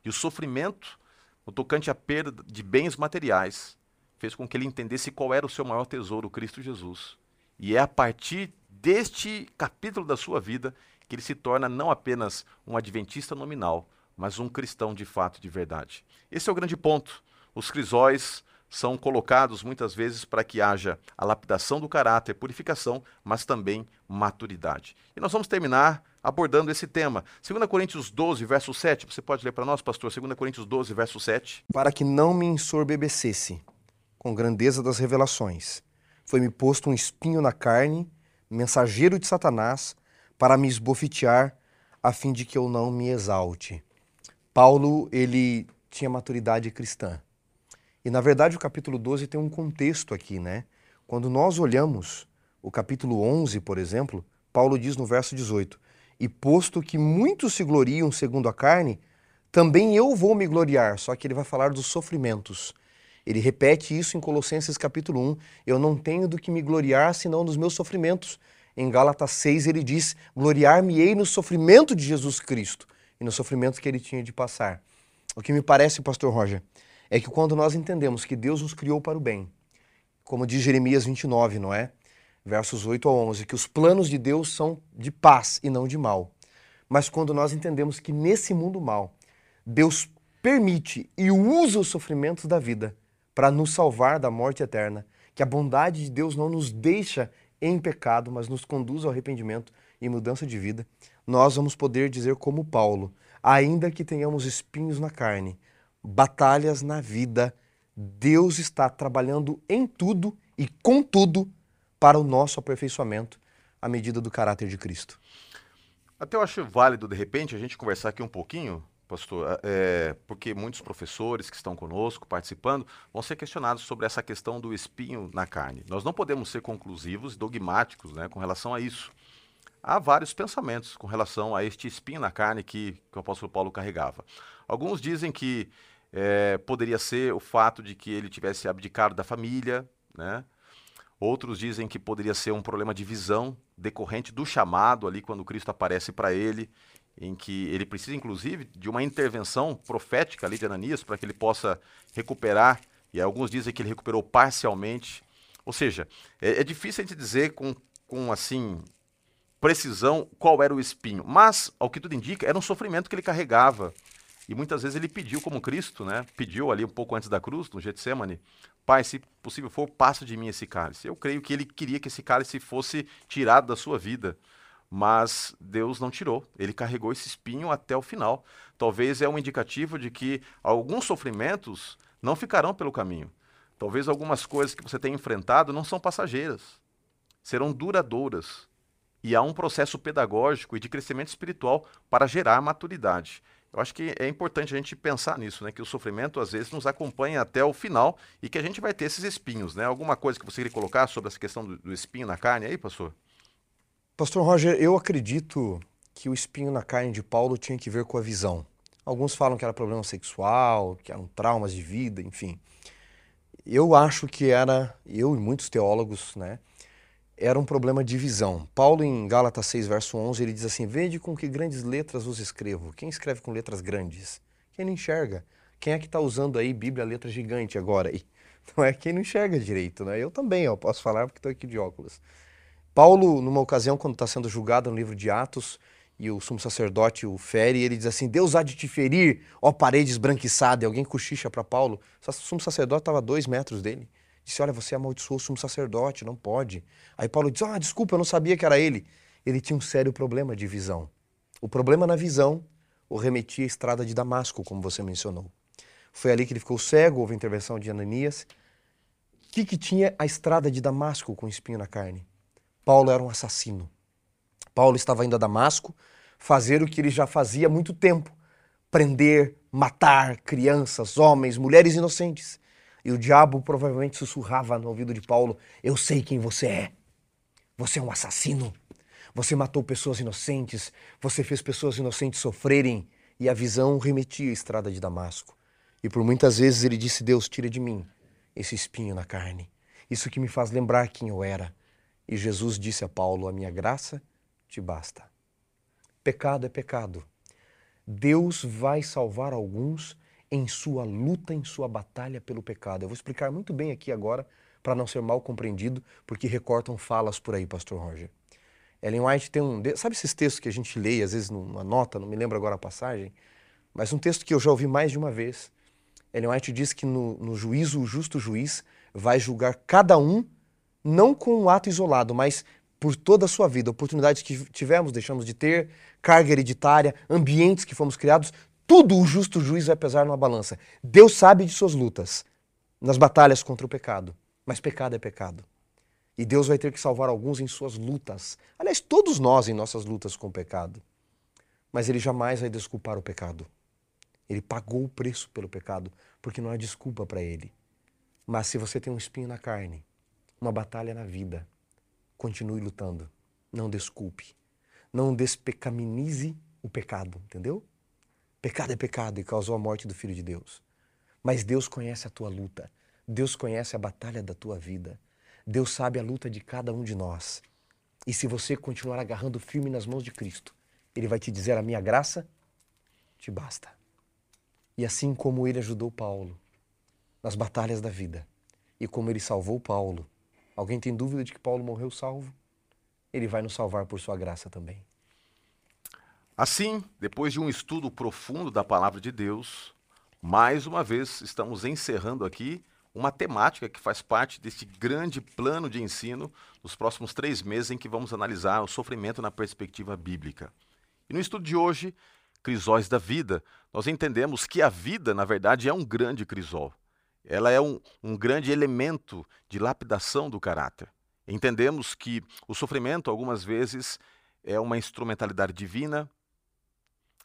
E o sofrimento, no tocante à perda de bens materiais, fez com que ele entendesse qual era o seu maior tesouro, Cristo Jesus. E é a partir deste capítulo da sua vida que ele se torna não apenas um adventista nominal, mas um cristão de fato de verdade. Esse é o grande ponto. Os crisóis são colocados muitas vezes para que haja a lapidação do caráter, purificação, mas também maturidade. E nós vamos terminar abordando esse tema. 2 Coríntios 12, verso 7. Você pode ler para nós, pastor? 2 Coríntios 12, verso 7. Para que não me ensorbebecesse com grandeza das revelações, foi-me posto um espinho na carne, mensageiro de Satanás, para me esbofetear, a fim de que eu não me exalte. Paulo, ele tinha maturidade cristã. E na verdade o capítulo 12 tem um contexto aqui, né? Quando nós olhamos o capítulo 11, por exemplo, Paulo diz no verso 18: E posto que muitos se gloriam segundo a carne, também eu vou me gloriar. Só que ele vai falar dos sofrimentos. Ele repete isso em Colossenses capítulo 1. Eu não tenho do que me gloriar senão dos meus sofrimentos. Em Gálatas 6 ele diz: Gloriar-me-ei no sofrimento de Jesus Cristo e no sofrimento que ele tinha de passar. O que me parece, pastor Roger, é que quando nós entendemos que Deus nos criou para o bem, como diz Jeremias 29, não é? Versos 8 a 11, que os planos de Deus são de paz e não de mal. Mas quando nós entendemos que nesse mundo mal, Deus permite e usa os sofrimentos da vida para nos salvar da morte eterna, que a bondade de Deus não nos deixa em pecado, mas nos conduz ao arrependimento e mudança de vida, nós vamos poder dizer como Paulo, ainda que tenhamos espinhos na carne, batalhas na vida, Deus está trabalhando em tudo e com tudo para o nosso aperfeiçoamento à medida do caráter de Cristo. Até eu acho válido, de repente, a gente conversar aqui um pouquinho, pastor, é, porque muitos professores que estão conosco, participando, vão ser questionados sobre essa questão do espinho na carne. Nós não podemos ser conclusivos, dogmáticos né, com relação a isso. Há vários pensamentos com relação a este espinho na carne que, que o apóstolo Paulo carregava. Alguns dizem que é, poderia ser o fato de que ele tivesse abdicado da família, né? Outros dizem que poderia ser um problema de visão decorrente do chamado ali quando Cristo aparece para ele, em que ele precisa inclusive de uma intervenção profética ali de Ananias para que ele possa recuperar. E alguns dizem que ele recuperou parcialmente. Ou seja, é, é difícil a gente dizer com, com assim precisão qual era o espinho, mas ao que tudo indica era um sofrimento que ele carregava e muitas vezes ele pediu, como Cristo, né? Pediu ali um pouco antes da cruz, no Getsemane, Pai, se possível for, passa de mim esse cálice. Eu creio que ele queria que esse cálice fosse tirado da sua vida, mas Deus não tirou. Ele carregou esse espinho até o final. Talvez é um indicativo de que alguns sofrimentos não ficarão pelo caminho. Talvez algumas coisas que você tem enfrentado não são passageiras, serão duradouras. E há um processo pedagógico e de crescimento espiritual para gerar maturidade. Eu acho que é importante a gente pensar nisso, né? Que o sofrimento às vezes nos acompanha até o final e que a gente vai ter esses espinhos, né? Alguma coisa que você queria colocar sobre essa questão do, do espinho na carne aí, pastor? Pastor Roger, eu acredito que o espinho na carne de Paulo tinha que ver com a visão. Alguns falam que era problema sexual, que eram traumas de vida, enfim. Eu acho que era, eu e muitos teólogos, né? era um problema de visão. Paulo, em Gálatas 6, verso 11, ele diz assim: Vede com que grandes letras os escrevo. Quem escreve com letras grandes? Quem não enxerga. Quem é que está usando aí Bíblia, letra gigante agora? Aí? (laughs) Não é quem não enxerga direito, né? Eu também, eu posso falar porque estou aqui de óculos. Paulo, numa ocasião, quando está sendo julgado no livro de Atos, e o sumo sacerdote o fere, ele diz assim: Deus há de te ferir, ó parede esbranquiçada. E alguém cochicha para Paulo. O sumo sacerdote estava a dois metros dele. Disse: Olha, você amaldiçoou o sumo sacerdote, não pode. Aí Paulo diz: Ah, desculpa, eu não sabia que era ele. Ele tinha um sério problema de visão. O problema na visão o remetia à estrada de Damasco, como você mencionou. Foi ali que ele ficou cego, houve a intervenção de Ananias. O que, que tinha a estrada de Damasco com espinho na carne? Paulo era um assassino. Paulo estava indo a Damasco fazer o que ele já fazia há muito tempo: prender, matar crianças, homens, mulheres inocentes. E o diabo provavelmente sussurrava no ouvido de Paulo: Eu sei quem você é. Você é um assassino. Você matou pessoas inocentes. Você fez pessoas inocentes sofrerem. E a visão remetia à estrada de Damasco. E por muitas vezes ele disse: Deus, tira de mim esse espinho na carne. Isso que me faz lembrar quem eu era. E Jesus disse a Paulo: A minha graça te basta. Pecado é pecado. Deus vai salvar alguns em sua luta, em sua batalha pelo pecado. Eu vou explicar muito bem aqui agora, para não ser mal compreendido, porque recortam falas por aí, Pastor Roger. Ellen White tem um. Sabe esses textos que a gente lê, às vezes numa nota, não me lembro agora a passagem, mas um texto que eu já ouvi mais de uma vez. Ellen White diz que no, no juízo, o justo juiz vai julgar cada um, não com um ato isolado, mas por toda a sua vida, oportunidades que tivemos, deixamos de ter, carga hereditária, ambientes que fomos criados, tudo o justo juiz vai pesar numa balança. Deus sabe de suas lutas nas batalhas contra o pecado, mas pecado é pecado. E Deus vai ter que salvar alguns em suas lutas. Aliás, todos nós em nossas lutas com o pecado. Mas Ele jamais vai desculpar o pecado. Ele pagou o preço pelo pecado, porque não há desculpa para Ele. Mas se você tem um espinho na carne, uma batalha na vida, continue lutando. Não desculpe. Não despecaminize o pecado, entendeu? Pecado é pecado e causou a morte do Filho de Deus. Mas Deus conhece a tua luta. Deus conhece a batalha da tua vida. Deus sabe a luta de cada um de nós. E se você continuar agarrando firme nas mãos de Cristo, Ele vai te dizer: A minha graça te basta. E assim como Ele ajudou Paulo nas batalhas da vida, e como Ele salvou Paulo, alguém tem dúvida de que Paulo morreu salvo? Ele vai nos salvar por Sua graça também. Assim, depois de um estudo profundo da palavra de Deus, mais uma vez estamos encerrando aqui uma temática que faz parte deste grande plano de ensino nos próximos três meses em que vamos analisar o sofrimento na perspectiva bíblica. E no estudo de hoje, Crisóis da Vida, nós entendemos que a vida, na verdade, é um grande crisol. Ela é um, um grande elemento de lapidação do caráter. Entendemos que o sofrimento, algumas vezes, é uma instrumentalidade divina,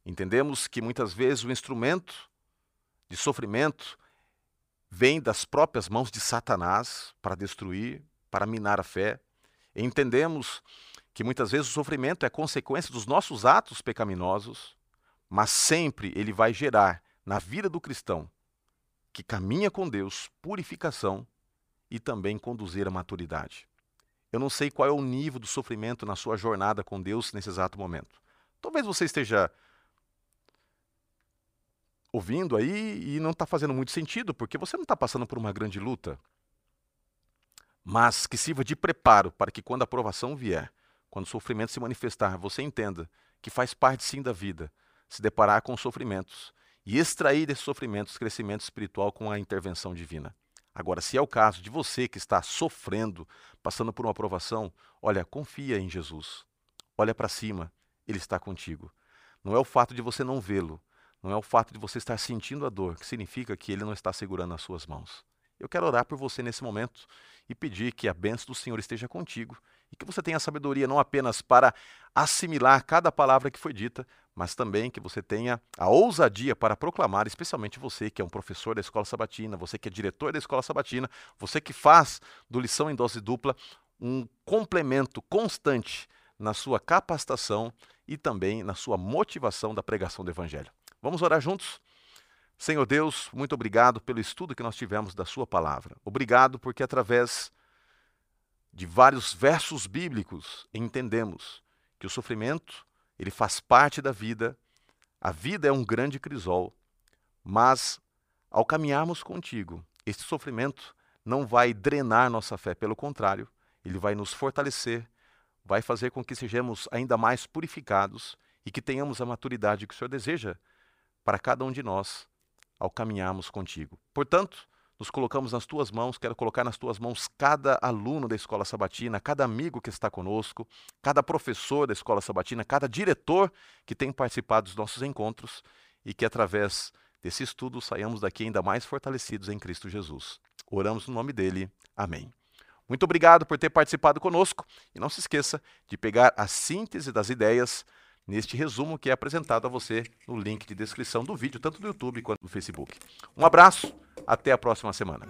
Entendemos que muitas vezes o instrumento de sofrimento vem das próprias mãos de Satanás para destruir, para minar a fé. Entendemos que muitas vezes o sofrimento é consequência dos nossos atos pecaminosos, mas sempre ele vai gerar na vida do cristão que caminha com Deus purificação e também conduzir a maturidade. Eu não sei qual é o nível do sofrimento na sua jornada com Deus nesse exato momento. Talvez você esteja ouvindo aí e não está fazendo muito sentido, porque você não está passando por uma grande luta. Mas que sirva de preparo para que quando a aprovação vier, quando o sofrimento se manifestar, você entenda que faz parte sim da vida se deparar com sofrimentos e extrair desses sofrimentos crescimento espiritual com a intervenção divina. Agora, se é o caso de você que está sofrendo, passando por uma aprovação, olha, confia em Jesus. Olha para cima, ele está contigo. Não é o fato de você não vê-lo, não é o fato de você estar sentindo a dor que significa que ele não está segurando as suas mãos. Eu quero orar por você nesse momento e pedir que a bênção do Senhor esteja contigo e que você tenha sabedoria não apenas para assimilar cada palavra que foi dita, mas também que você tenha a ousadia para proclamar, especialmente você que é um professor da escola sabatina, você que é diretor da escola sabatina, você que faz do lição em dose dupla um complemento constante na sua capacitação e também na sua motivação da pregação do evangelho. Vamos orar juntos? Senhor Deus, muito obrigado pelo estudo que nós tivemos da Sua palavra. Obrigado porque, através de vários versos bíblicos, entendemos que o sofrimento ele faz parte da vida, a vida é um grande crisol, mas ao caminharmos contigo, este sofrimento não vai drenar nossa fé, pelo contrário, ele vai nos fortalecer, vai fazer com que sejamos ainda mais purificados e que tenhamos a maturidade que o Senhor deseja para cada um de nós ao caminharmos contigo. Portanto, nos colocamos nas tuas mãos, quero colocar nas tuas mãos cada aluno da escola sabatina, cada amigo que está conosco, cada professor da escola sabatina, cada diretor que tem participado dos nossos encontros e que através desse estudo saiamos daqui ainda mais fortalecidos em Cristo Jesus. Oramos no nome dele. Amém. Muito obrigado por ter participado conosco e não se esqueça de pegar a síntese das ideias neste resumo que é apresentado a você no link de descrição do vídeo, tanto do YouTube quanto do Facebook. Um abraço, até a próxima semana.